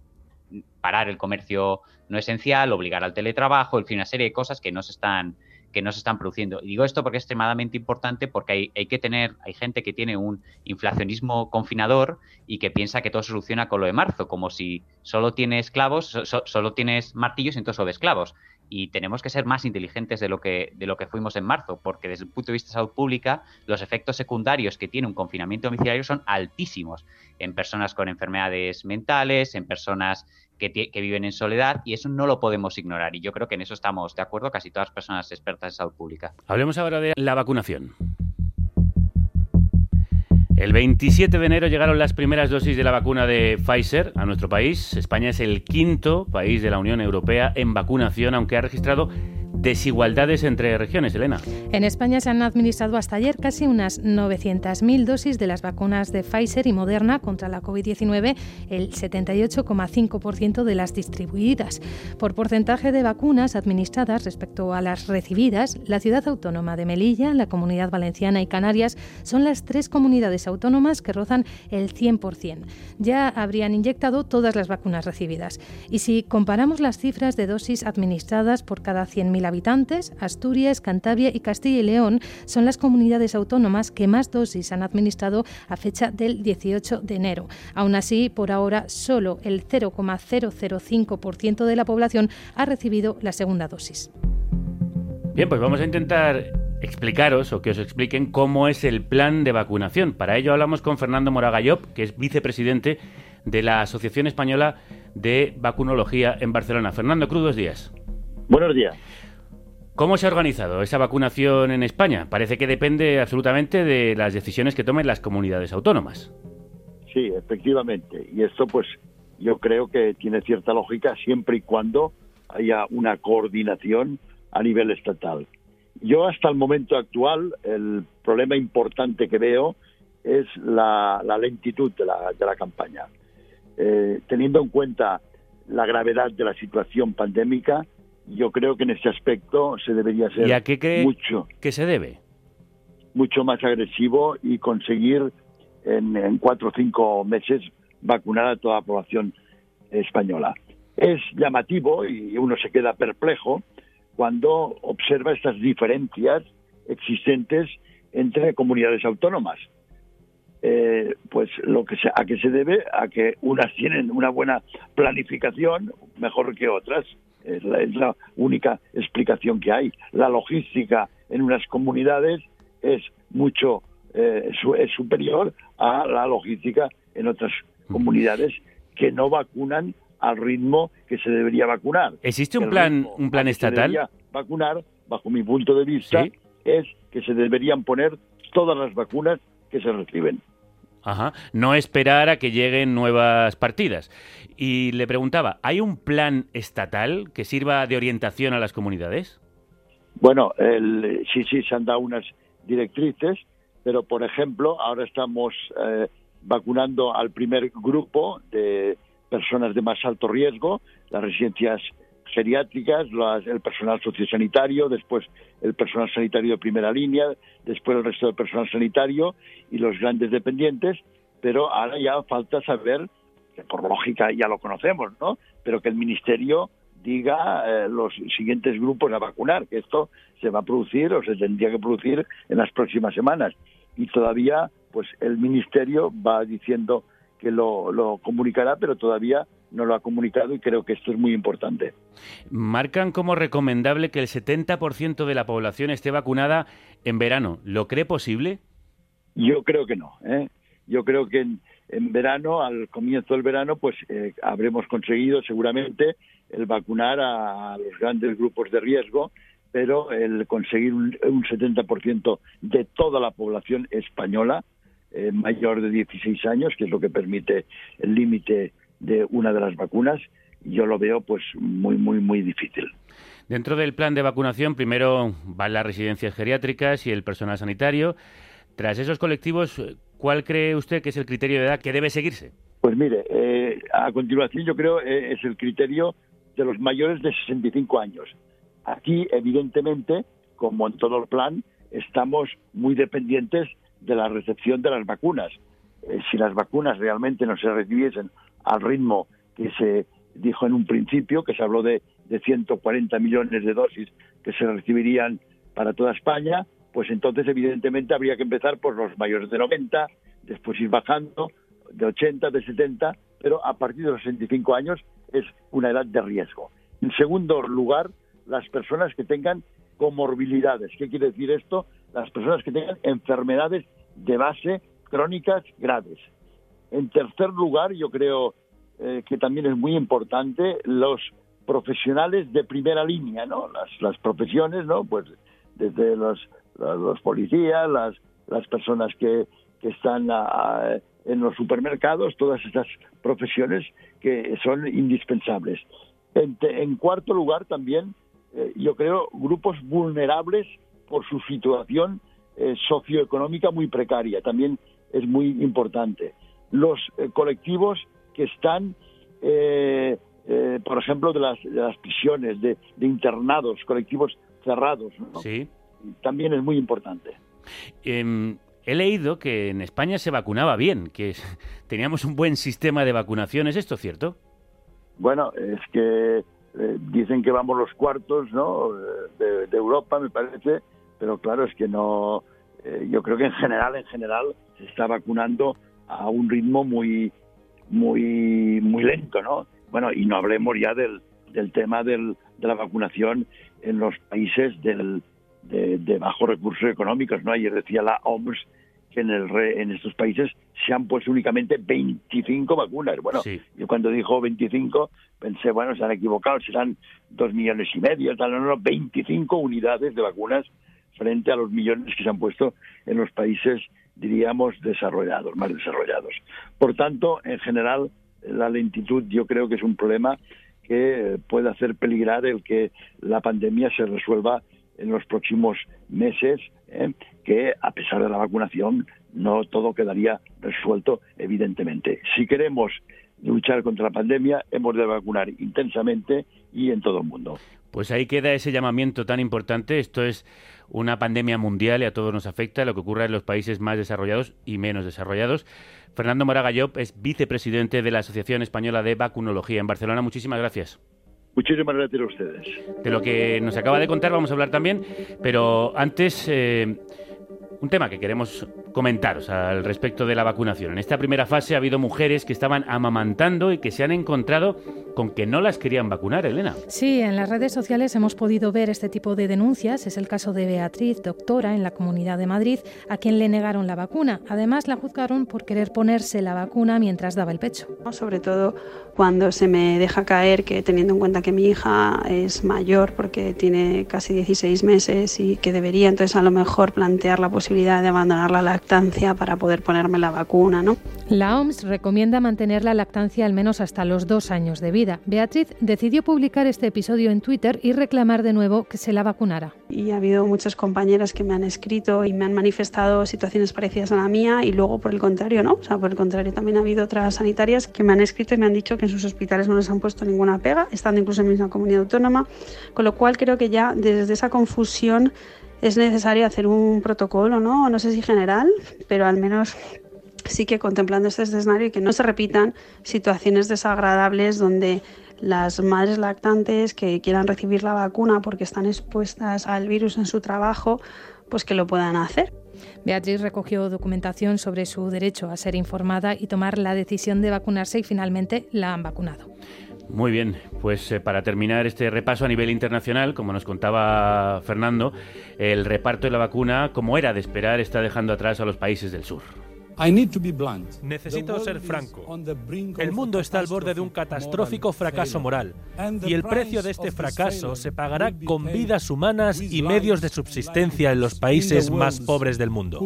S5: parar el comercio no esencial, obligar al teletrabajo, en fin, una serie de cosas que no se están que no se están produciendo. Y digo esto porque es extremadamente importante porque hay, hay, que tener, hay gente que tiene un inflacionismo confinador y que piensa que todo se soluciona con lo de marzo, como si solo tienes esclavos, solo tienes martillos y entonces solo esclavos y tenemos que ser más inteligentes de lo que de lo que fuimos en marzo, porque desde el punto de vista de salud pública, los efectos secundarios que tiene un confinamiento domiciliario son altísimos en personas con enfermedades mentales, en personas que, que, viven en soledad, y eso no lo podemos ignorar. Y yo creo que en eso estamos de acuerdo casi todas las personas expertas en salud pública.
S1: Hablemos ahora de la vacunación. El 27 de enero llegaron las primeras dosis de la vacuna de Pfizer a nuestro país. España es el quinto país de la Unión Europea en vacunación, aunque ha registrado desigualdades entre regiones, Elena.
S9: En España se han administrado hasta ayer casi unas 900.000 dosis de las vacunas de Pfizer y Moderna contra la COVID-19, el 78,5% de las distribuidas. Por porcentaje de vacunas administradas respecto a las recibidas, la ciudad autónoma de Melilla, la Comunidad Valenciana y Canarias son las tres comunidades autónomas que rozan el 100%. Ya habrían inyectado todas las vacunas recibidas. Y si comparamos las cifras de dosis administradas por cada 100.000 habitantes, Asturias, Cantabria y Castilla y León son las comunidades autónomas que más dosis han administrado a fecha del 18 de enero. Aún así, por ahora, solo el 0,005% de la población ha recibido la segunda dosis.
S1: Bien, pues vamos a intentar explicaros o que os expliquen cómo es el plan de vacunación. Para ello hablamos con Fernando Moraga que es vicepresidente de la Asociación Española de Vacunología en Barcelona. Fernando, crudos días.
S13: Buenos días.
S1: ¿Cómo se ha organizado esa vacunación en España? Parece que depende absolutamente de las decisiones que tomen las comunidades autónomas.
S13: Sí, efectivamente. Y esto, pues, yo creo que tiene cierta lógica siempre y cuando haya una coordinación a nivel estatal. Yo hasta el momento actual, el problema importante que veo es la, lentitud de la, de la campaña. Eh, teniendo en cuenta la gravedad de la situación pandémica, yo creo que en ese aspecto se debería hacer
S1: ¿Y a qué cree
S13: mucho.
S1: que se debe?
S13: mucho más agresivo y conseguir en, en cuatro o cinco meses vacunar a toda la población española. Es llamativo y uno se queda perplejo cuando observa estas diferencias existentes entre comunidades autónomas. Eh, pues lo que se, a qué se debe a que unas tienen una buena planificación mejor que otras es la, es la única explicación que hay la logística en unas comunidades es mucho eh, su, es superior a la logística en otras comunidades que no vacunan al ritmo que se debería vacunar.
S1: ¿Existe un plan, un plan estatal?
S13: vacunar, bajo mi punto de vista, es que se deberían poner todas las vacunas que se reciben.
S1: Ajá. No esperar a que lleguen nuevas partidas. Y le preguntaba, ¿hay un plan estatal que sirva de orientación a las comunidades?
S13: Bueno, el, sí, sí, se han dado unas directrices, pero por ejemplo, ahora estamos eh, vacunando al primer grupo de personas de más alto riesgo, las residencias geriátricas, el personal sociosanitario, después el personal sanitario de primera línea, después el resto del personal sanitario y los grandes dependientes, pero ahora ya falta saber, que por lógica ya lo conocemos, ¿no? Pero que el Ministerio diga eh, los siguientes grupos a vacunar, que esto se va a producir o se tendría que producir en las próximas semanas. Y todavía, pues el Ministerio va diciendo que lo, lo comunicará, pero todavía no lo ha comunicado y creo que esto es muy importante.
S1: Marcan como recomendable que el 70% de la población esté vacunada en verano. ¿Lo cree posible?
S13: Yo creo que no. ¿eh? Yo creo que en, verano, al comienzo del verano, pues eh, habremos conseguido seguramente el vacunar a, los grandes grupos de riesgo, pero el conseguir un, un 70% de toda la población española eh, mayor de 16 años, que es lo que permite el límite de una de las vacunas, yo lo veo pues muy, muy, muy difícil.
S1: Dentro del plan de vacunación, primero van las residencias geriátricas y el personal sanitario. Tras esos colectivos, ¿cuál cree usted que es el criterio de edad que debe seguirse?
S13: Pues mire, eh, a continuación yo creo eh, es el criterio de los mayores de 65 años. Aquí, evidentemente, como en todo el plan, estamos muy dependientes de la recepción de las vacunas. Eh, si las vacunas realmente no se recibiesen al ritmo que se dijo en un principio, que se habló de, de 140 millones de dosis que se recibirían para toda España, pues entonces evidentemente habría que empezar por los mayores de 90, después ir bajando de 80, de 70, pero a partir de los 65 años es una edad de riesgo. En segundo lugar, las personas que tengan comorbilidades. ¿Qué quiere decir esto? Las personas que tengan enfermedades de base crónicas graves. En tercer lugar, yo creo eh, que también es muy importante los profesionales de primera línea, ¿no? Las, profesiones, ¿no? Pues desde los, policías, las, personas que, que están en los supermercados, todas estas profesiones que son indispensables. En, en cuarto lugar, también, eh, yo creo, grupos vulnerables por su situación eh, socioeconómica muy precaria. También es muy importante los eh, colectivos que están, eh, eh, por ejemplo, de las, de las prisiones, de, internados, colectivos cerrados.
S1: Sí.
S13: También es muy importante.
S1: Em, he leído que en España se vacunaba bien, que teníamos un buen sistema de vacunación. ¿Es esto cierto?
S13: Bueno, es que dicen que vamos los cuartos ¿no? de, de, Europa, me parece, pero claro, es que no. yo creo que en general, en general, se está vacunando a un ritmo muy, muy, muy lento, ¿no? Bueno, y no hablemos ya del, del tema del, de la vacunación en los países del, de, de bajos recursos económicos, ¿no? Ayer decía la OMS que en, el en estos países se han puesto únicamente 25 vacunas. Bueno, yo cuando dijo 25 pensé, bueno, se han equivocado, serán dos millones y medio, tal, no, no, 25 unidades de vacunas frente a los millones que se han puesto en los países diríamos, desarrollados, más desarrollados. Por tanto, en general, la lentitud yo creo que es un problema que puede hacer peligrar el que la pandemia se resuelva en los próximos meses, ¿eh? que a pesar de la vacunación no todo quedaría resuelto, evidentemente. Si queremos luchar contra la pandemia, hemos de vacunar intensamente y en todo el mundo.
S1: Pues ahí queda ese llamamiento tan importante. Esto es una pandemia mundial y a todos nos afecta lo que ocurra en los países más desarrollados y menos desarrollados. Fernando Moraga Llop es vicepresidente de la Asociación Española de Vacunología en Barcelona. Muchísimas gracias.
S13: Muchísimas gracias a ustedes.
S1: De lo que nos acaba de contar vamos a hablar también, pero antes eh, un tema que queremos comentaros al respecto de la vacunación. En esta primera fase ha habido mujeres que estaban amamantando y que se han encontrado con que no las querían vacunar, Elena.
S9: Sí, en las redes sociales hemos podido ver este tipo de denuncias. Es el caso de Beatriz, doctora en la Comunidad de Madrid, a quien le negaron la vacuna. Además, la juzgaron por querer ponerse la vacuna mientras daba el pecho.
S14: Sobre todo cuando se me deja caer que teniendo en cuenta que mi hija es mayor porque tiene casi 16 meses y que debería entonces a lo mejor plantear la posibilidad de abandonar la lactancia para poder ponerme la vacuna, ¿no?
S9: La OMS recomienda mantener la lactancia al menos hasta los dos años de vida. Beatriz decidió publicar este episodio en Twitter y reclamar de nuevo que se la vacunara.
S14: Y ha habido muchas compañeras que me han escrito y me han manifestado situaciones parecidas a la mía y luego por el contrario, ¿no? O sea, por el contrario también ha habido otras sanitarias que me han escrito y me han dicho que en sus hospitales no les han puesto ninguna pega, estando incluso en la misma comunidad autónoma, con lo cual creo que ya desde esa confusión es necesario hacer un protocolo, ¿no? No sé si general, pero al menos sí que contemplando este escenario y que no se repitan situaciones desagradables donde las madres lactantes que quieran recibir la vacuna porque están expuestas al virus en su trabajo, pues que lo puedan hacer.
S9: Beatriz recogió documentación sobre su derecho a ser informada y tomar la decisión de vacunarse y finalmente la han vacunado.
S1: Muy bien, pues eh, para terminar este repaso a nivel internacional, como nos contaba Fernando, el reparto de la vacuna, como era de esperar, está dejando atrás a los países del sur.
S15: Necesito ser franco. El mundo está al borde de un catastrófico fracaso moral y el precio de este fracaso se pagará con vidas humanas y medios de subsistencia en los países más pobres del mundo.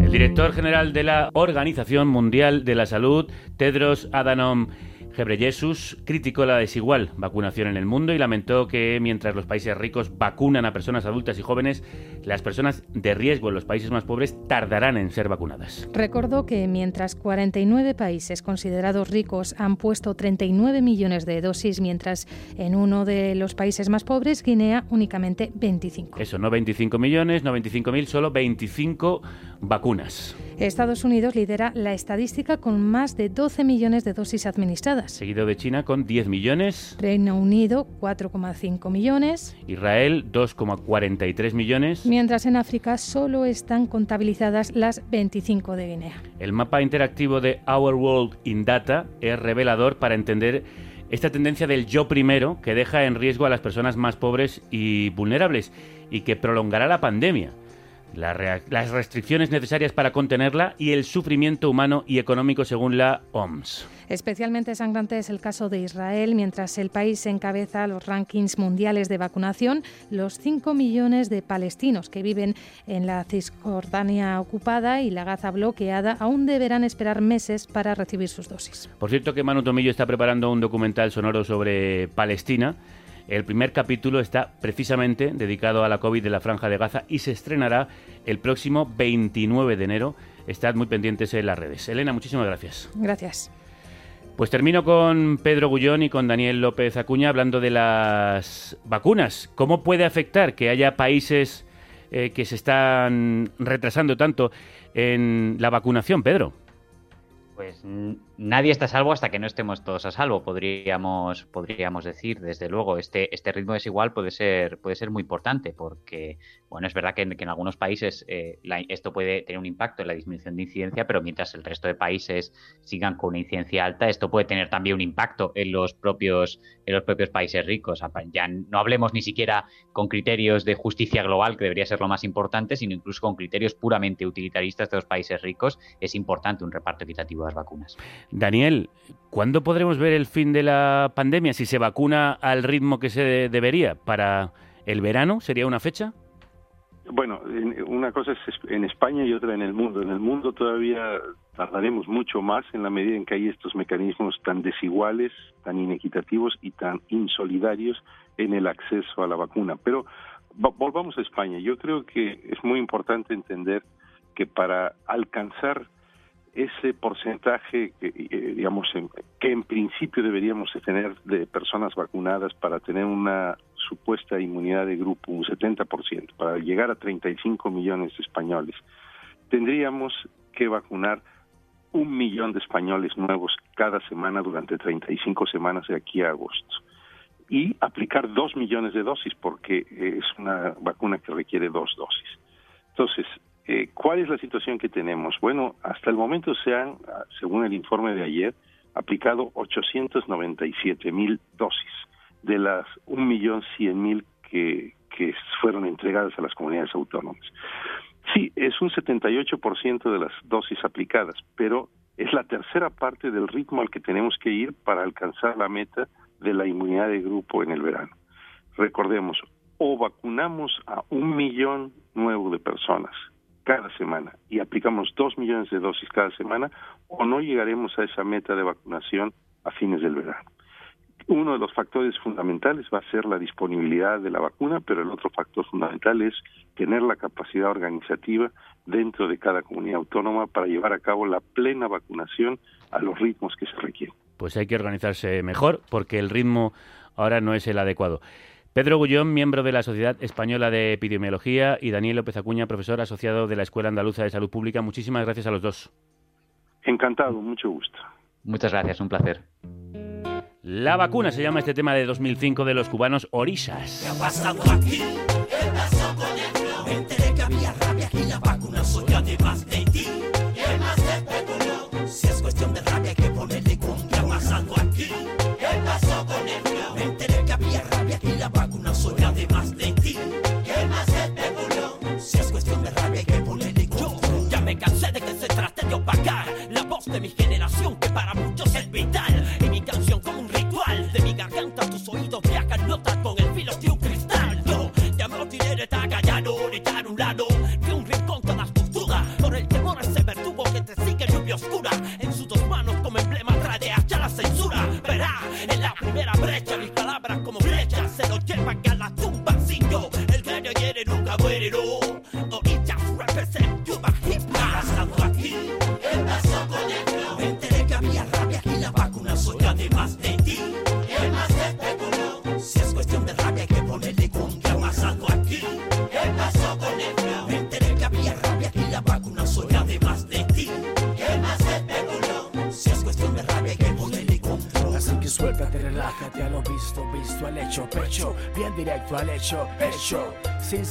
S1: El director general de la Organización Mundial de la Salud, Tedros Adhanom Jesús criticó la desigual vacunación en el mundo y lamentó que mientras los países ricos vacunan a personas adultas y jóvenes, las personas de riesgo en los países más pobres tardarán en ser vacunadas.
S9: Recordó que mientras 49 países considerados ricos han puesto 39 millones de dosis, mientras en uno de los países más pobres, Guinea, únicamente 25.
S1: Eso, no 25 millones, no 25 mil, solo 25 vacunas.
S9: Estados Unidos lidera la estadística con más de 12 millones de dosis administradas.
S1: Seguido de China con 10 millones.
S9: Reino Unido 4,5 millones.
S1: Israel 2,43 millones.
S9: Mientras en África solo están contabilizadas las 25 de Guinea.
S1: El mapa interactivo de Our World in Data es revelador para entender esta tendencia del yo primero que deja en riesgo a las personas más pobres y vulnerables y que prolongará la pandemia las restricciones necesarias para contenerla y el sufrimiento humano y económico según la OMS.
S9: Especialmente sangrante es el caso de Israel, mientras el país encabeza los rankings mundiales de vacunación, los 5 millones de palestinos que viven en la Cisjordania ocupada y la Gaza bloqueada aún deberán esperar meses para recibir sus dosis.
S1: Por cierto que Manu Tomillo está preparando un documental sonoro sobre Palestina el primer capítulo está precisamente dedicado a la COVID de la Franja de Gaza y se estrenará el próximo 29 de enero. Estad muy pendientes en las redes. Elena, muchísimas gracias.
S9: Gracias.
S1: Pues termino con Pedro Gullón y con Daniel López Acuña hablando de las vacunas. ¿Cómo puede afectar que haya países eh, que se están retrasando tanto en la vacunación, Pedro?
S5: Pues nadie está a salvo hasta que no estemos todos a salvo, podríamos, podríamos decir. Desde luego, este, este ritmo desigual puede ser, puede ser muy importante porque, bueno, es verdad que en, algunos países eh, esto puede tener un impacto en la disminución de incidencia, pero mientras el resto de países sigan con una incidencia alta, esto puede tener también un impacto en los propios, en los propios países ricos. Ya no hablemos ni siquiera con criterios de justicia global, que debería ser lo más importante, sino incluso con criterios puramente utilitaristas de los países ricos. Es importante un reparto equitativo de las vacunas.
S1: Daniel, ¿cuándo podremos ver el fin de la pandemia? Si se vacuna al ritmo que se debería, ¿para el verano sería una fecha?
S7: Bueno, una cosa es en España y otra en el mundo. En el mundo todavía tardaremos mucho más en la medida en que hay estos mecanismos tan desiguales, tan inequitativos y tan insolidarios en el acceso a la vacuna. Pero volvamos a España. Yo creo que es muy importante entender que para alcanzar ese porcentaje que, eh, digamos, que en principio deberíamos de tener de personas vacunadas para tener una supuesta inmunidad de grupo, un 70%, para llegar a 35 millones de españoles, tendríamos que vacunar un millón de españoles nuevos cada semana durante 35 semanas de aquí a agosto y aplicar dos millones de dosis porque es una vacuna que requiere dos dosis. Entonces, eh, ¿cuál es la situación que tenemos? Bueno, hasta el momento se han, según el informe de ayer, aplicado 897 mil dosis de las un millón cien mil que, que fueron entregadas a las comunidades autónomas. Sí, es un 78% de las dosis aplicadas, pero es la tercera parte del ritmo al que tenemos que ir para alcanzar la meta de la inmunidad de grupo en el verano. Recordemos, o vacunamos a un millón nuevo de personas cada semana y aplicamos dos millones de dosis cada semana, o no llegaremos a esa meta de vacunación a fines del verano. Uno de los factores fundamentales va a ser la disponibilidad de la vacuna, pero el otro factor fundamental es tener la capacidad organizativa dentro de cada comunidad autónoma para llevar a cabo la plena vacunación a los ritmos que se requieren.
S1: Pues hay que organizarse mejor porque el ritmo ahora no es el adecuado. Pedro Gullón, miembro de la Sociedad Española de Epidemiología, y Daniel López Acuña, profesor asociado de la Escuela Andaluza de Salud Pública. Muchísimas gracias a los dos.
S7: Encantado, mucho gusto.
S5: Muchas gracias, un placer.
S1: La vacuna se llama este tema de 2005 de los cubanos Orisas.
S16: ¿Qué ha pasado aquí? ¿Qué pasó con el la voz de mi generación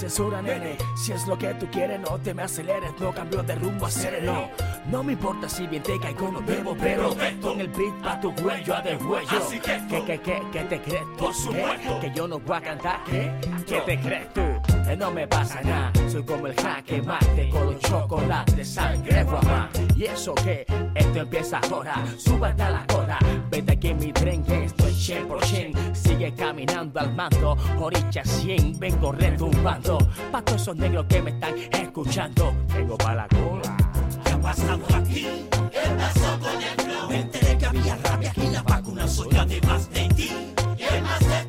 S16: censura,
S17: nene. Si es lo que tú quieres, no te me aceleres, no cambio de rumbo a sereno. No me importa si bien te caigo, no bebo, pero con el beat pa' tu cuello a de huello.
S16: Así que
S17: que, que, que, que te crees tú,
S16: Por supuesto.
S17: que, que yo no voy a cantar, ¿qué? ¿Qué te crees tú? Que no me pasa nada, soy como el jaque mate con los chocolates, sangre guapa. Y eso que esto empieza ahora, súbete a la cola, vete aquí en mi tren que estoy 100%. Sigue caminando al mando, oricha 100, vengo retumbando. Pa' todos esos negros que me están escuchando, vengo pa' la cola.
S16: ¿Qué ha pasado aquí? ¿Qué pasó con el flow? Me enteré que había rabia aquí la vacuna soy además de ti. ¿Qué más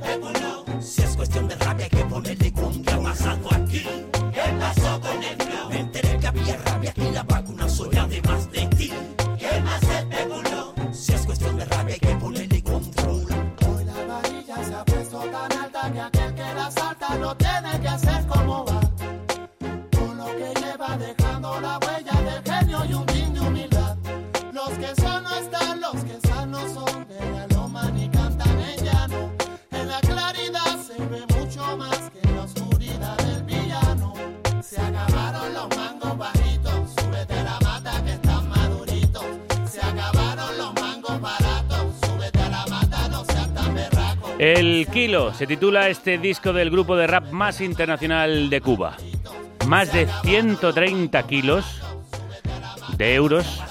S16: El
S1: Kilo se titula este disco del grupo de rap más internacional de Cuba. Más de 130 kilos de euros,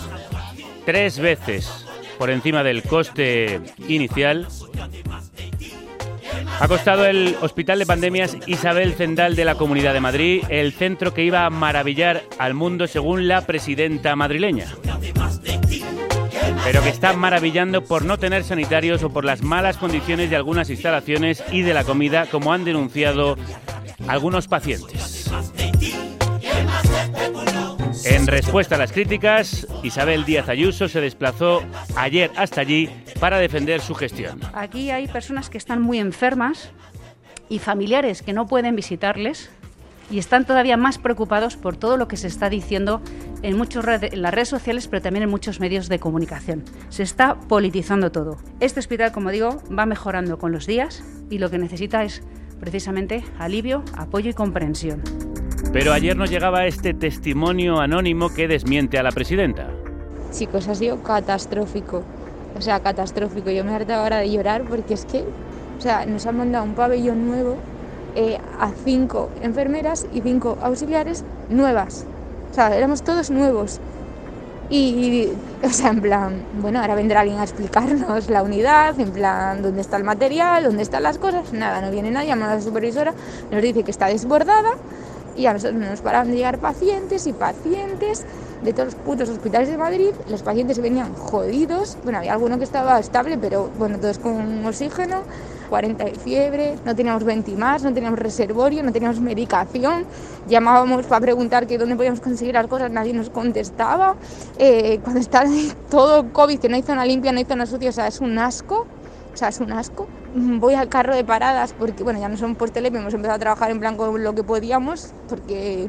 S1: tres veces por encima del coste inicial. Ha costado el Hospital de Pandemias Isabel Zendal de la Comunidad de Madrid, el centro que iba a maravillar al mundo según la presidenta madrileña pero que está maravillando por no tener sanitarios o por las malas condiciones de algunas instalaciones y de la comida, como han denunciado algunos pacientes. En respuesta a las críticas, Isabel Díaz Ayuso se desplazó ayer hasta allí para defender su gestión.
S18: Aquí hay personas que están muy enfermas y familiares que no pueden visitarles y están todavía más preocupados por todo lo que se está diciendo en, muchos red- en las redes sociales, pero también en muchos medios de comunicación. Se está politizando todo. Este hospital, como digo, va mejorando con los días y lo que necesita es precisamente alivio, apoyo y comprensión.
S1: Pero ayer nos llegaba este testimonio anónimo que desmiente a la presidenta.
S19: Chicos, ha sido catastrófico. O sea, catastrófico. Yo me harto ahora de llorar porque es que, o sea, nos han mandado un pabellón nuevo eh, a cinco enfermeras y cinco auxiliares nuevas. O sea, éramos todos nuevos. Y, o sea, en plan, bueno, ahora vendrá alguien a explicarnos la unidad, en plan, dónde está el material, dónde están las cosas. Nada, no viene nadie, llama a la supervisora, nos dice que está desbordada y a nosotros no nos paraban de llegar pacientes y pacientes de todos los putos hospitales de Madrid. Los pacientes venían jodidos. Bueno, había alguno que estaba estable, pero bueno, todos con oxígeno, 40 de fiebre, no teníamos ventimás, no teníamos reservorio, no teníamos medicación. Llamábamos para preguntar que dónde podíamos conseguir las cosas, nadie nos contestaba. Eh, cuando está todo COVID, que no hay zona limpia, no hay zona sucia, o sea, es un asco. O sea, es un asco. Voy al carro de paradas porque, bueno, ya no somos por tele, hemos empezado a trabajar en plan con lo que podíamos, porque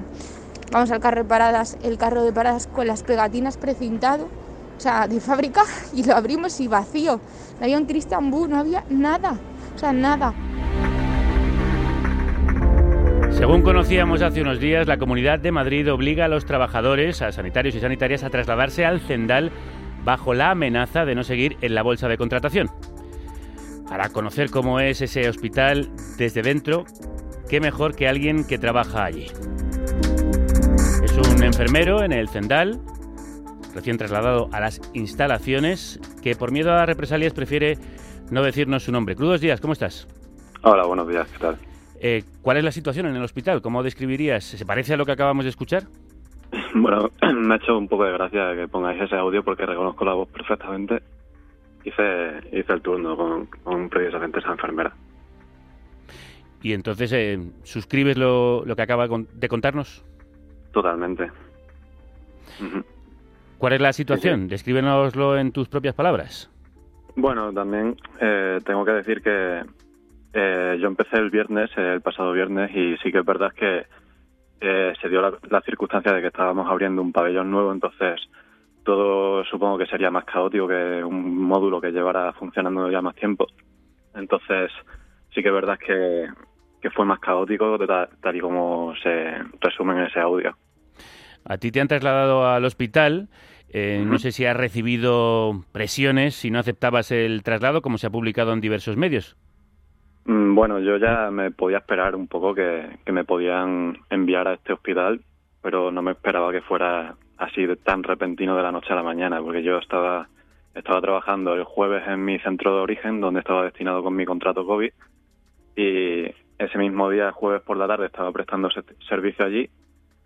S19: vamos al carro de paradas, el carro de paradas con las pegatinas precintado, o sea, de fábrica, y lo abrimos y vacío. No había un Christian Boo, no había nada, sea, nada.
S1: Según conocíamos hace unos días, la Comunidad de Madrid obliga a los trabajadores, a sanitarios y sanitarias, a trasladarse al Cendal bajo la amenaza de no seguir en la bolsa de contratación. Para conocer cómo es ese hospital desde dentro, qué mejor que alguien que trabaja allí. Es un enfermero en el Cendal, recién trasladado a las instalaciones, que por miedo a represalias prefiere no decirnos su nombre. Crudos días, ¿cómo estás?
S20: Hola, buenos días, ¿qué tal?
S1: Eh, ¿Cuál es la situación en el hospital? ¿Cómo describirías? ¿Se parece a lo que acabamos de escuchar?
S20: Bueno, me ha hecho un poco de gracia que pongáis ese audio porque reconozco la voz perfectamente. Hice, hice el turno con, con precisamente esa enfermera.
S1: Y entonces, eh, ¿suscribes lo, lo que acaba de contarnos?
S20: Totalmente.
S1: ¿Cuál es la situación? Descríbenoslo en tus propias palabras.
S20: Bueno, también eh, tengo que decir que eh, yo empecé el viernes, eh, el pasado viernes, y sí que es verdad que eh, se dio la, circunstancia de que estábamos abriendo un pabellón nuevo, entonces todo supongo que sería más caótico que un módulo que llevara funcionando ya más tiempo. Entonces sí que es verdad que, que fue más caótico tal, tal y como se resume en ese audio.
S1: A ti te han trasladado al hospital. Eh, No sé si has recibido presiones si no aceptabas el traslado, como se ha publicado en diversos medios.
S20: Mm, Bueno, yo ya me podía esperar un poco que, que me podían enviar a este hospital, pero no me esperaba que fuera así de tan repentino de la noche a la mañana, porque yo estaba estaba trabajando el jueves en mi centro de origen, donde estaba destinado con mi contrato COVID, y ese mismo día, jueves por la tarde, estaba prestando se- servicio allí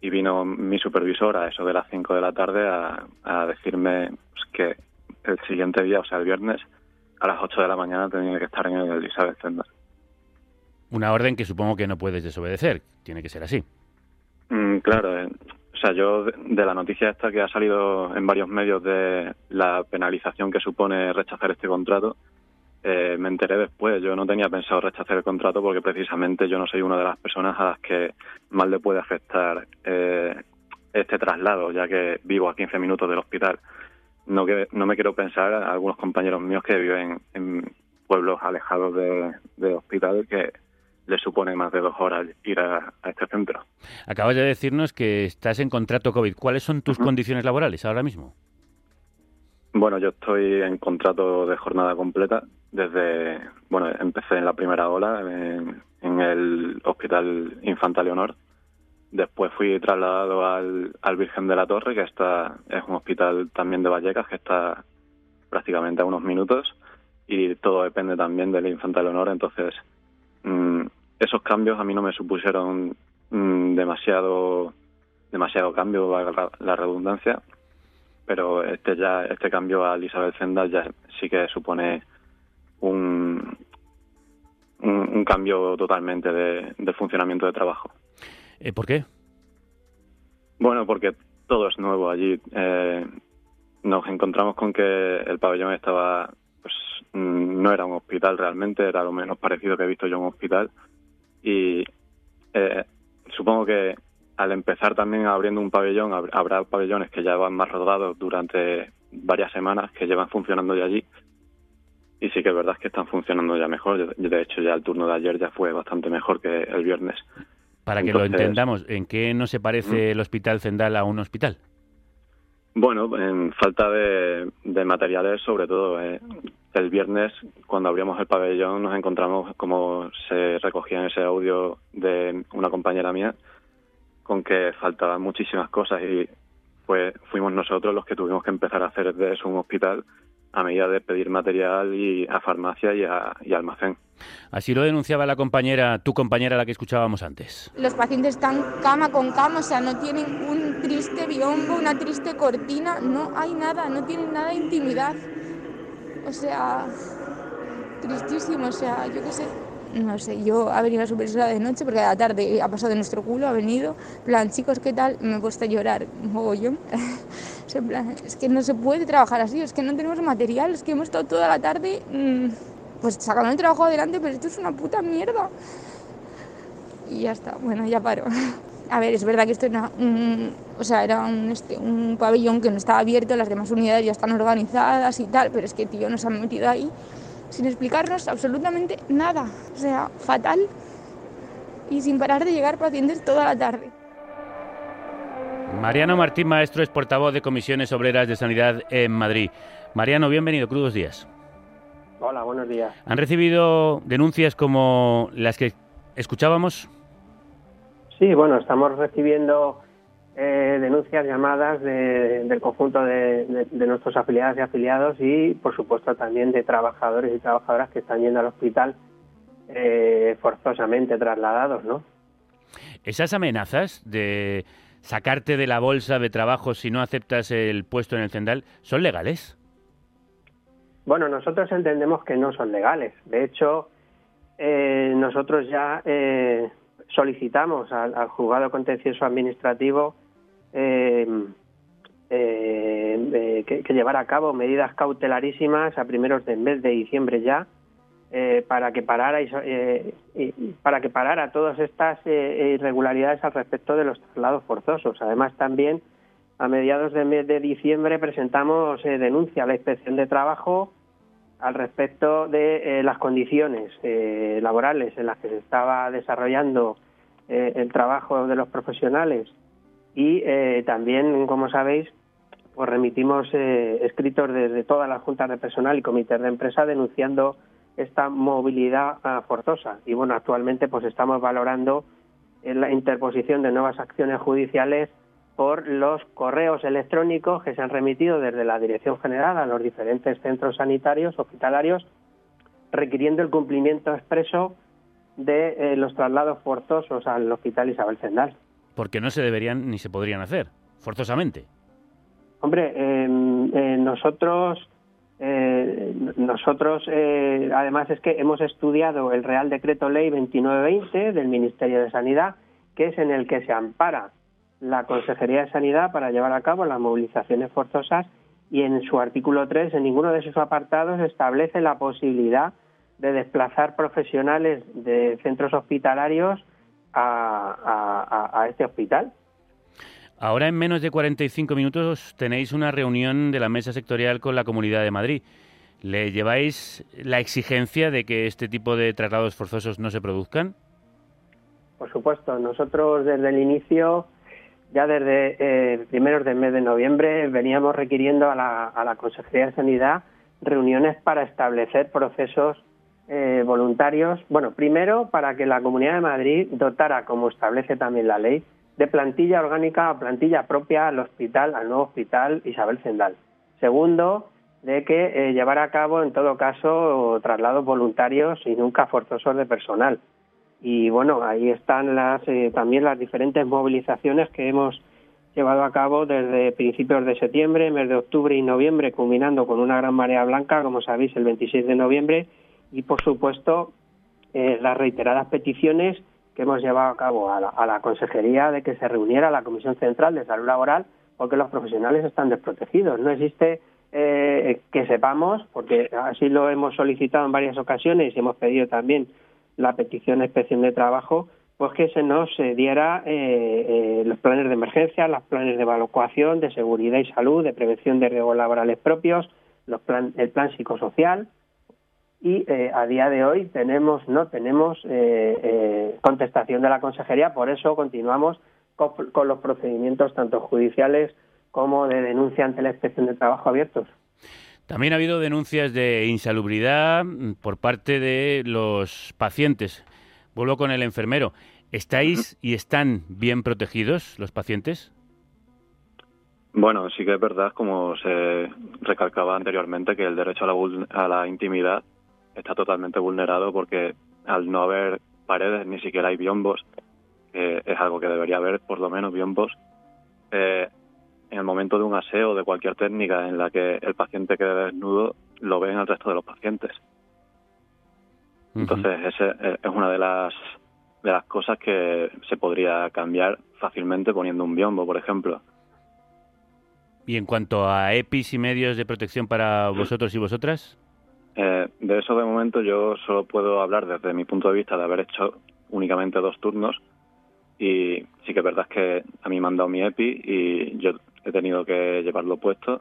S20: y vino mi supervisor a eso de las 5 de la tarde a, a decirme pues, que el siguiente día, o sea, el viernes, a las 8 de la mañana tenía que estar en el Elizabeth Center.
S1: Una orden que supongo que no puedes desobedecer. Tiene que ser así.
S20: Mm, claro, eh, o sea, yo de, de la noticia esta que ha salido en varios medios de la penalización que supone rechazar este contrato, eh, me enteré después. Yo no tenía pensado rechazar el contrato porque precisamente yo no soy una de las personas a las que más le puede afectar eh, este traslado, ya que vivo a 15 minutos del hospital. No, que, no me quiero pensar a algunos compañeros míos que viven en pueblos alejados de, de hospital que les supone más de dos horas ir a, a este centro.
S1: Acabas de decirnos que estás en contrato COVID. ¿Cuáles son tus condiciones laborales ahora mismo?
S20: Bueno, yo estoy en contrato de jornada completa desde, bueno, empecé en la primera ola en, el Hospital Infanta Leonor. Después fui trasladado al, al Virgen de la Torre, que está, es un hospital también de Vallecas, que está prácticamente a unos minutos. Y todo depende también del Infanta Leonor. Entonces, mm, esos cambios a mí no me supusieron mm, demasiado, demasiado cambio, la, la redundancia pero este ya este cambio a Isabel Zenda ya sí que supone un, un, un cambio totalmente de, funcionamiento de trabajo.
S1: Eh, ¿Por qué?
S20: Bueno, porque todo es nuevo allí. Eh, nos encontramos con que el pabellón estaba, pues no era un hospital realmente, era lo menos parecido que he visto yo a un hospital. Y eh, supongo que al empezar también abriendo un pabellón, habrá pabellones que ya van más rodados durante varias semanas, que llevan funcionando ya allí. Y sí que es verdad que están funcionando ya mejor. De hecho, ya el turno de ayer ya fue bastante mejor que el viernes.
S1: Para que lo entendamos, ¿en qué no se parece el Hospital Zendal a un hospital?
S20: Bueno, en falta de, materiales, sobre todo. Eh. El viernes, cuando abrimos el pabellón, nos encontramos, como se recogía en ese audio de una compañera mía, con que faltaban muchísimas cosas y pues fuimos nosotros los que tuvimos que empezar a hacer de eso un hospital a medida de pedir material y a farmacia y a y almacén.
S1: Así lo denunciaba la compañera, tu compañera, la que escuchábamos antes.
S19: Los pacientes están cama con cama, o sea, no tienen un triste biombo, una triste cortina, no hay nada, no tienen nada de intimidad. O sea, tristísimo, o sea, yo qué sé. No sé, yo ha venido la supervisora de noche porque a la tarde ha pasado de nuestro culo, ha venido, plan, chicos, ¿qué tal? Me he puesto a llorar, mogollón. es que no se puede trabajar así, es que no tenemos material, es que hemos estado toda la tarde mm, pues sacando el trabajo adelante, pero esto es una puta mierda. Y ya está, bueno, ya paro. A ver, es verdad que esto era un, o sea, era este, un pabellón que no estaba abierto, las demás unidades ya están organizadas y tal, pero es que, tío, nos han metido ahí sin explicarnos absolutamente nada. O sea, fatal y sin parar de llegar pacientes toda la tarde.
S1: Mariano Martín Maestro es portavoz de Comisiones Obreras de Sanidad en Madrid. Mariano, bienvenido, crudos días.
S21: Hola, buenos días.
S1: ¿Han recibido denuncias como las que escuchábamos?
S21: Sí, bueno, estamos recibiendo eh, denuncias, llamadas del conjunto de, nuestros afiliados y afiliados y, por supuesto, también de trabajadores y trabajadoras que están yendo al hospital eh, forzosamente trasladados, ¿no?
S1: Esas amenazas de sacarte de la bolsa de trabajo si no aceptas el puesto en el Cendal, ¿son legales?
S21: Bueno, nosotros entendemos que no son legales. De hecho, eh, nosotros ya eh, solicitamos al, juzgado contencioso administrativo eh, que, que, llevara a cabo medidas cautelarísimas a primeros del mes de diciembre ya para que parara y, para que parara todas estas irregularidades al respecto de los traslados forzosos. Además, también a mediados del mes de diciembre presentamos eh, denuncia a la inspección de trabajo al respecto de eh, las condiciones eh, laborales en las que se estaba desarrollando el trabajo de los profesionales y también, como sabéis, pues remitimos escritos desde todas las juntas de personal y comités de empresa denunciando esta movilidad ah, forzosa. Y bueno, actualmente pues estamos valorando la interposición de nuevas acciones judiciales por los correos electrónicos que se han remitido desde la Dirección General a los diferentes centros sanitarios hospitalarios requiriendo el cumplimiento expreso de eh, los traslados forzosos al Hospital Isabel Zendal.
S1: Porque no se deberían ni se podrían hacer, forzosamente.
S21: Hombre, em, eh, nosotros, eh, nosotros además es que hemos estudiado el Real Decreto Ley 2920 del Ministerio de Sanidad, que es en el que se ampara la Consejería de Sanidad para llevar a cabo las movilizaciones forzosas y en su artículo 3, en ninguno de sus apartados, establece la posibilidad de desplazar profesionales de centros hospitalarios a, este hospital.
S1: Ahora, en menos de 45 minutos, tenéis una reunión de la mesa sectorial con la Comunidad de Madrid. ¿Le lleváis la exigencia de que este tipo de traslados forzosos no se produzcan?
S21: Por supuesto, nosotros desde el inicio ya desde eh, primeros del mes de noviembre veníamos requiriendo a la, a la Consejería de Sanidad reuniones para establecer procesos eh, voluntarios. Bueno, primero para que la Comunidad de Madrid dotara, como establece también la ley, de plantilla orgánica o plantilla propia al hospital, al nuevo hospital Isabel Zendal. Segundo, de que eh, llevara a cabo, en todo caso, traslados voluntarios y nunca forzosos de personal y bueno, ahí están las, eh, también las diferentes movilizaciones que hemos llevado a cabo desde principios de septiembre, mes de octubre y noviembre, culminando con una gran marea blanca, como sabéis, el 26 de noviembre, y por supuesto eh, las reiteradas peticiones que hemos llevado a cabo a la, Consejería de que se reuniera la Comisión Central de Salud Laboral porque los profesionales están desprotegidos. No existe eh, que sepamos, porque así lo hemos solicitado en varias ocasiones y hemos pedido también la petición de inspección de trabajo, pues que se nos eh, diera eh, eh, los planes de emergencia, los planes de evacuación, de seguridad y salud, de prevención de riesgos laborales propios, los plan, el plan psicosocial. Y a día de hoy tenemos no tenemos contestación de la consejería, por eso continuamos con, con los procedimientos tanto judiciales como de denuncia ante la inspección de trabajo abiertos.
S1: También ha habido denuncias de insalubridad por parte de los pacientes. Vuelvo con el enfermero. ¿Estáis y están bien protegidos los pacientes?
S20: Bueno, sí que es verdad, como se recalcaba anteriormente, que el derecho a la, a la intimidad está totalmente vulnerado porque al no haber paredes ni siquiera hay biombos, que es algo que debería haber, por lo menos biombos, eh, en el momento de un aseo o de cualquier técnica en la que el paciente quede desnudo, lo ven el resto de los pacientes. Entonces, ese es una de las de las cosas que se podría cambiar fácilmente poniendo un biombo, por ejemplo.
S1: Y en cuanto a EPIs y medios de protección para vosotros y vosotras?
S20: Eh, de eso de momento yo solo puedo hablar desde mi punto de vista de haber hecho únicamente dos turnos y sí que es verdad que a mí me han dado mi EPI y yo he tenido que llevarlo puesto,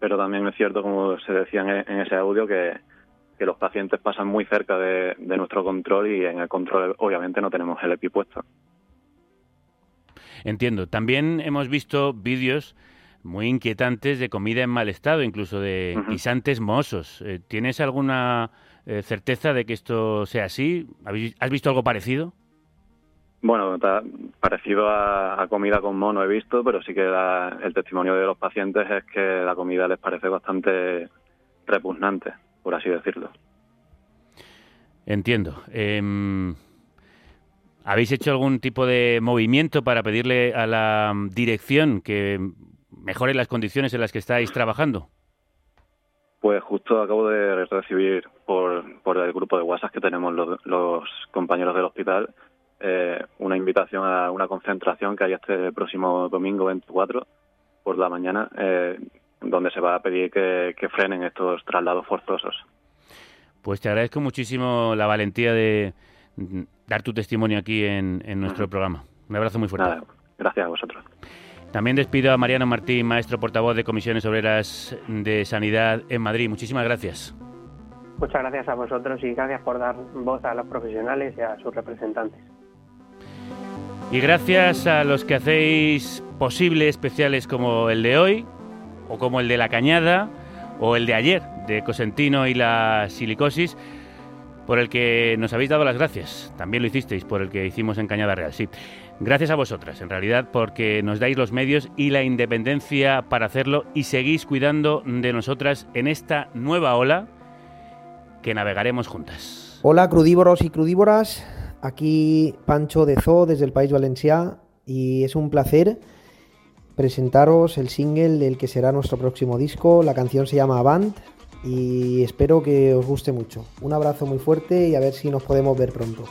S20: pero también es cierto, como se decía en, ese audio, que, los pacientes pasan muy cerca de, nuestro control y en el control obviamente no tenemos el EPI puesto.
S1: Entiendo. También hemos visto vídeos muy inquietantes de comida en mal estado, incluso de guisantes mozos. Eh, ¿Tienes alguna eh, certeza de que esto sea así? ¿Has visto algo parecido?
S20: Bueno, parecido a, comida con mono he visto, pero sí que el testimonio de los pacientes es que la comida les parece bastante repugnante, por así decirlo.
S1: Entiendo. Em, ¿Habéis hecho algún tipo de movimiento para pedirle a la dirección que mejore las condiciones en las que estáis trabajando?
S20: Pues justo acabo de recibir por, por el grupo de WhatsApp que tenemos los compañeros del hospital eh, una invitación a una concentración que hay este próximo domingo 24 por la mañana, eh, donde se va a pedir que, frenen estos traslados forzosos.
S1: Pues te agradezco muchísimo la valentía de dar tu testimonio aquí en, nuestro programa. Un abrazo muy fuerte.
S20: gracias a vosotros.
S1: También despido a Mariano Martín, maestro portavoz de Comisiones Obreras de Sanidad en Madrid. Muchísimas gracias.
S21: Muchas gracias a vosotros y gracias por dar voz a los profesionales y a sus representantes.
S1: Y gracias a los que hacéis posible especiales como el de hoy, o como el de la cañada, o el de ayer, de Cosentino y la silicosis, por el que nos habéis dado las gracias. También lo hicisteis por el que hicimos en Cañada Real, sí. Gracias a vosotras, en realidad, porque nos dais los medios y la independencia para hacerlo y seguís cuidando de nosotras en esta nueva ola que navegaremos juntas.
S22: Hola, crudívoros y crudívoras. Aquí Pancho de Zoo desde el País Valencià y es un placer presentaros el single del que será nuestro próximo disco. La canción se llama Avant y espero que os guste mucho. Un abrazo muy fuerte y a ver si nos podemos ver pronto.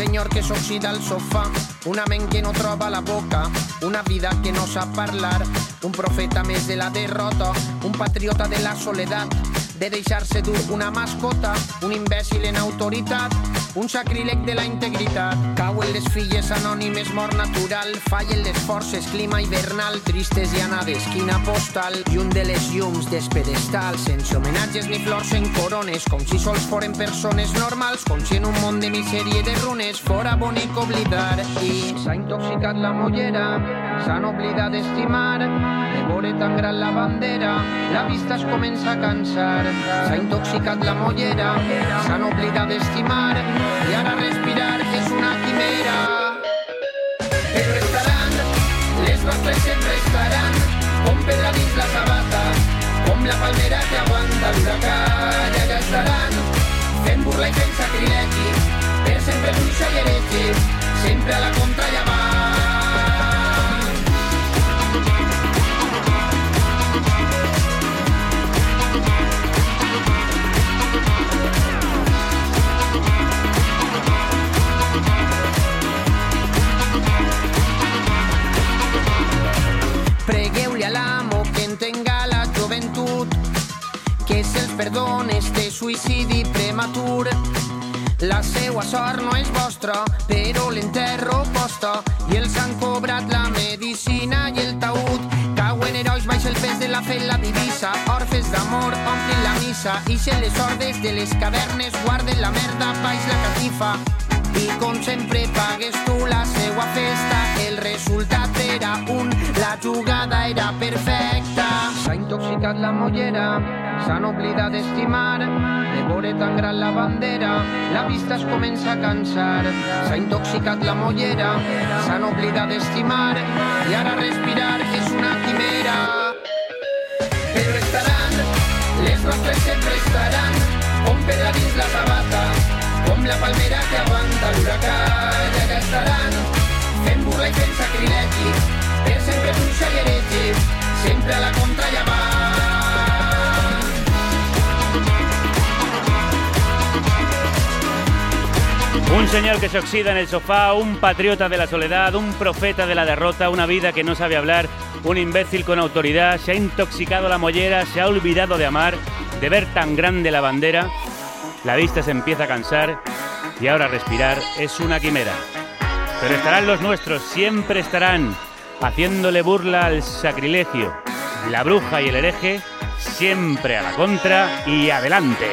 S23: Señor que s'oxida al sofá, una ment que no troba la boca, una vida que no sap parlar, un profeta més de la derrota, un patriota de la soledat, de deixar-se dur una mascota, un imbècil en autoritat, un sacríleg de la integritat. Cauen les filles anònimes, mort natural, fallen les forces, clima hivernal, tristes i anades, quina postal, i un de les llums despedestal, sense homenatges ni flors en corones, com si sols foren persones normals, com si en un món de misèria i de runes fora bonic oblidar. I s'ha intoxicat la mollera, s'han oblidat d'estimar, de veure tan gran la bandera, la vista es comença a cansar. S'ha intoxicat la mollera, s'han oblidat d'estimar i ara respirar és una quimera. Però estaran, les nostres sempre estaran, com pedra dins la sabata, com la palmera que aguanta l'huracà, i allà estaran, fent burla i fent sacrilegi, per sempre bruixa i heretge, sempre a la contra i avant. Perdó este suïcidi prematur. La seua sort no és vostra, però l'enterro posta i els han cobrat la medicina i el taüt. Cauen herois baix el pes de la fe la divisa, orfes d'amor omplin la missa i se les ordes de les cavernes guarden la merda baix la catifa. I com sempre pagues tu la seua festa, el resultat era un, la jugada era perfecta. S'ha intoxicat la mollera, s'han oblidat d'estimar, de veure tan gran la bandera, la vista es comença a cansar. S'ha intoxicat la mollera, s'han oblidat d'estimar, i ara respirar és una quimera. Però estaran, les nostres sempre estaran, com pedra dins la sabata,
S1: Un señor que se oxida en el sofá, un patriota de la soledad, un profeta de la derrota, una vida que no sabe hablar, un imbécil con autoridad, se ha intoxicado la mollera, se ha olvidado de amar, de ver tan grande la bandera. La vista se empieza a cansar y ahora respirar es una quimera. Pero estarán los nuestros, siempre estarán, haciéndole burla al sacrilegio. La bruja y el hereje, siempre a la contra y adelante.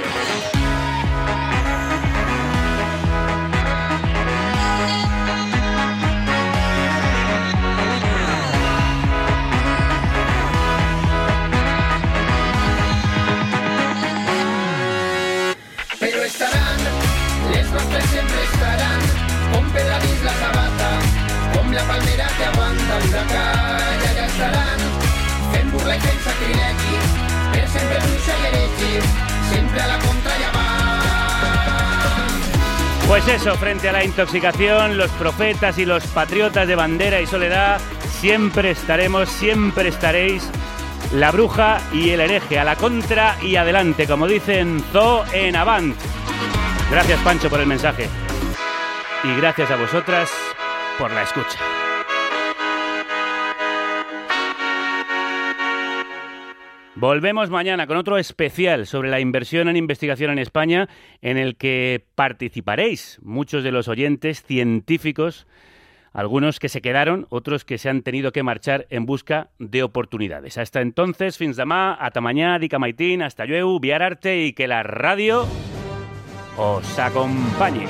S23: Sempre a la contra.
S1: Pues eso, frente a la intoxicación, los profetas y los patriotas de bandera y soledad, siempre estaremos, siempre estaréis. La bruja y el hereje, a la contra y adelante, como dicen Zo en Avant. Gracias Pancho por el mensaje. Y gracias a vosotras por la escucha. Volvemos mañana con otro especial sobre la inversión en investigación en España, en el que participaréis muchos de los oyentes científicos, algunos que se quedaron, otros que se han tenido que marchar en busca de oportunidades. Hasta entonces, fins demà, ata mañana, dica maitín, hasta llueu, viar arte y que la radio os acompañe.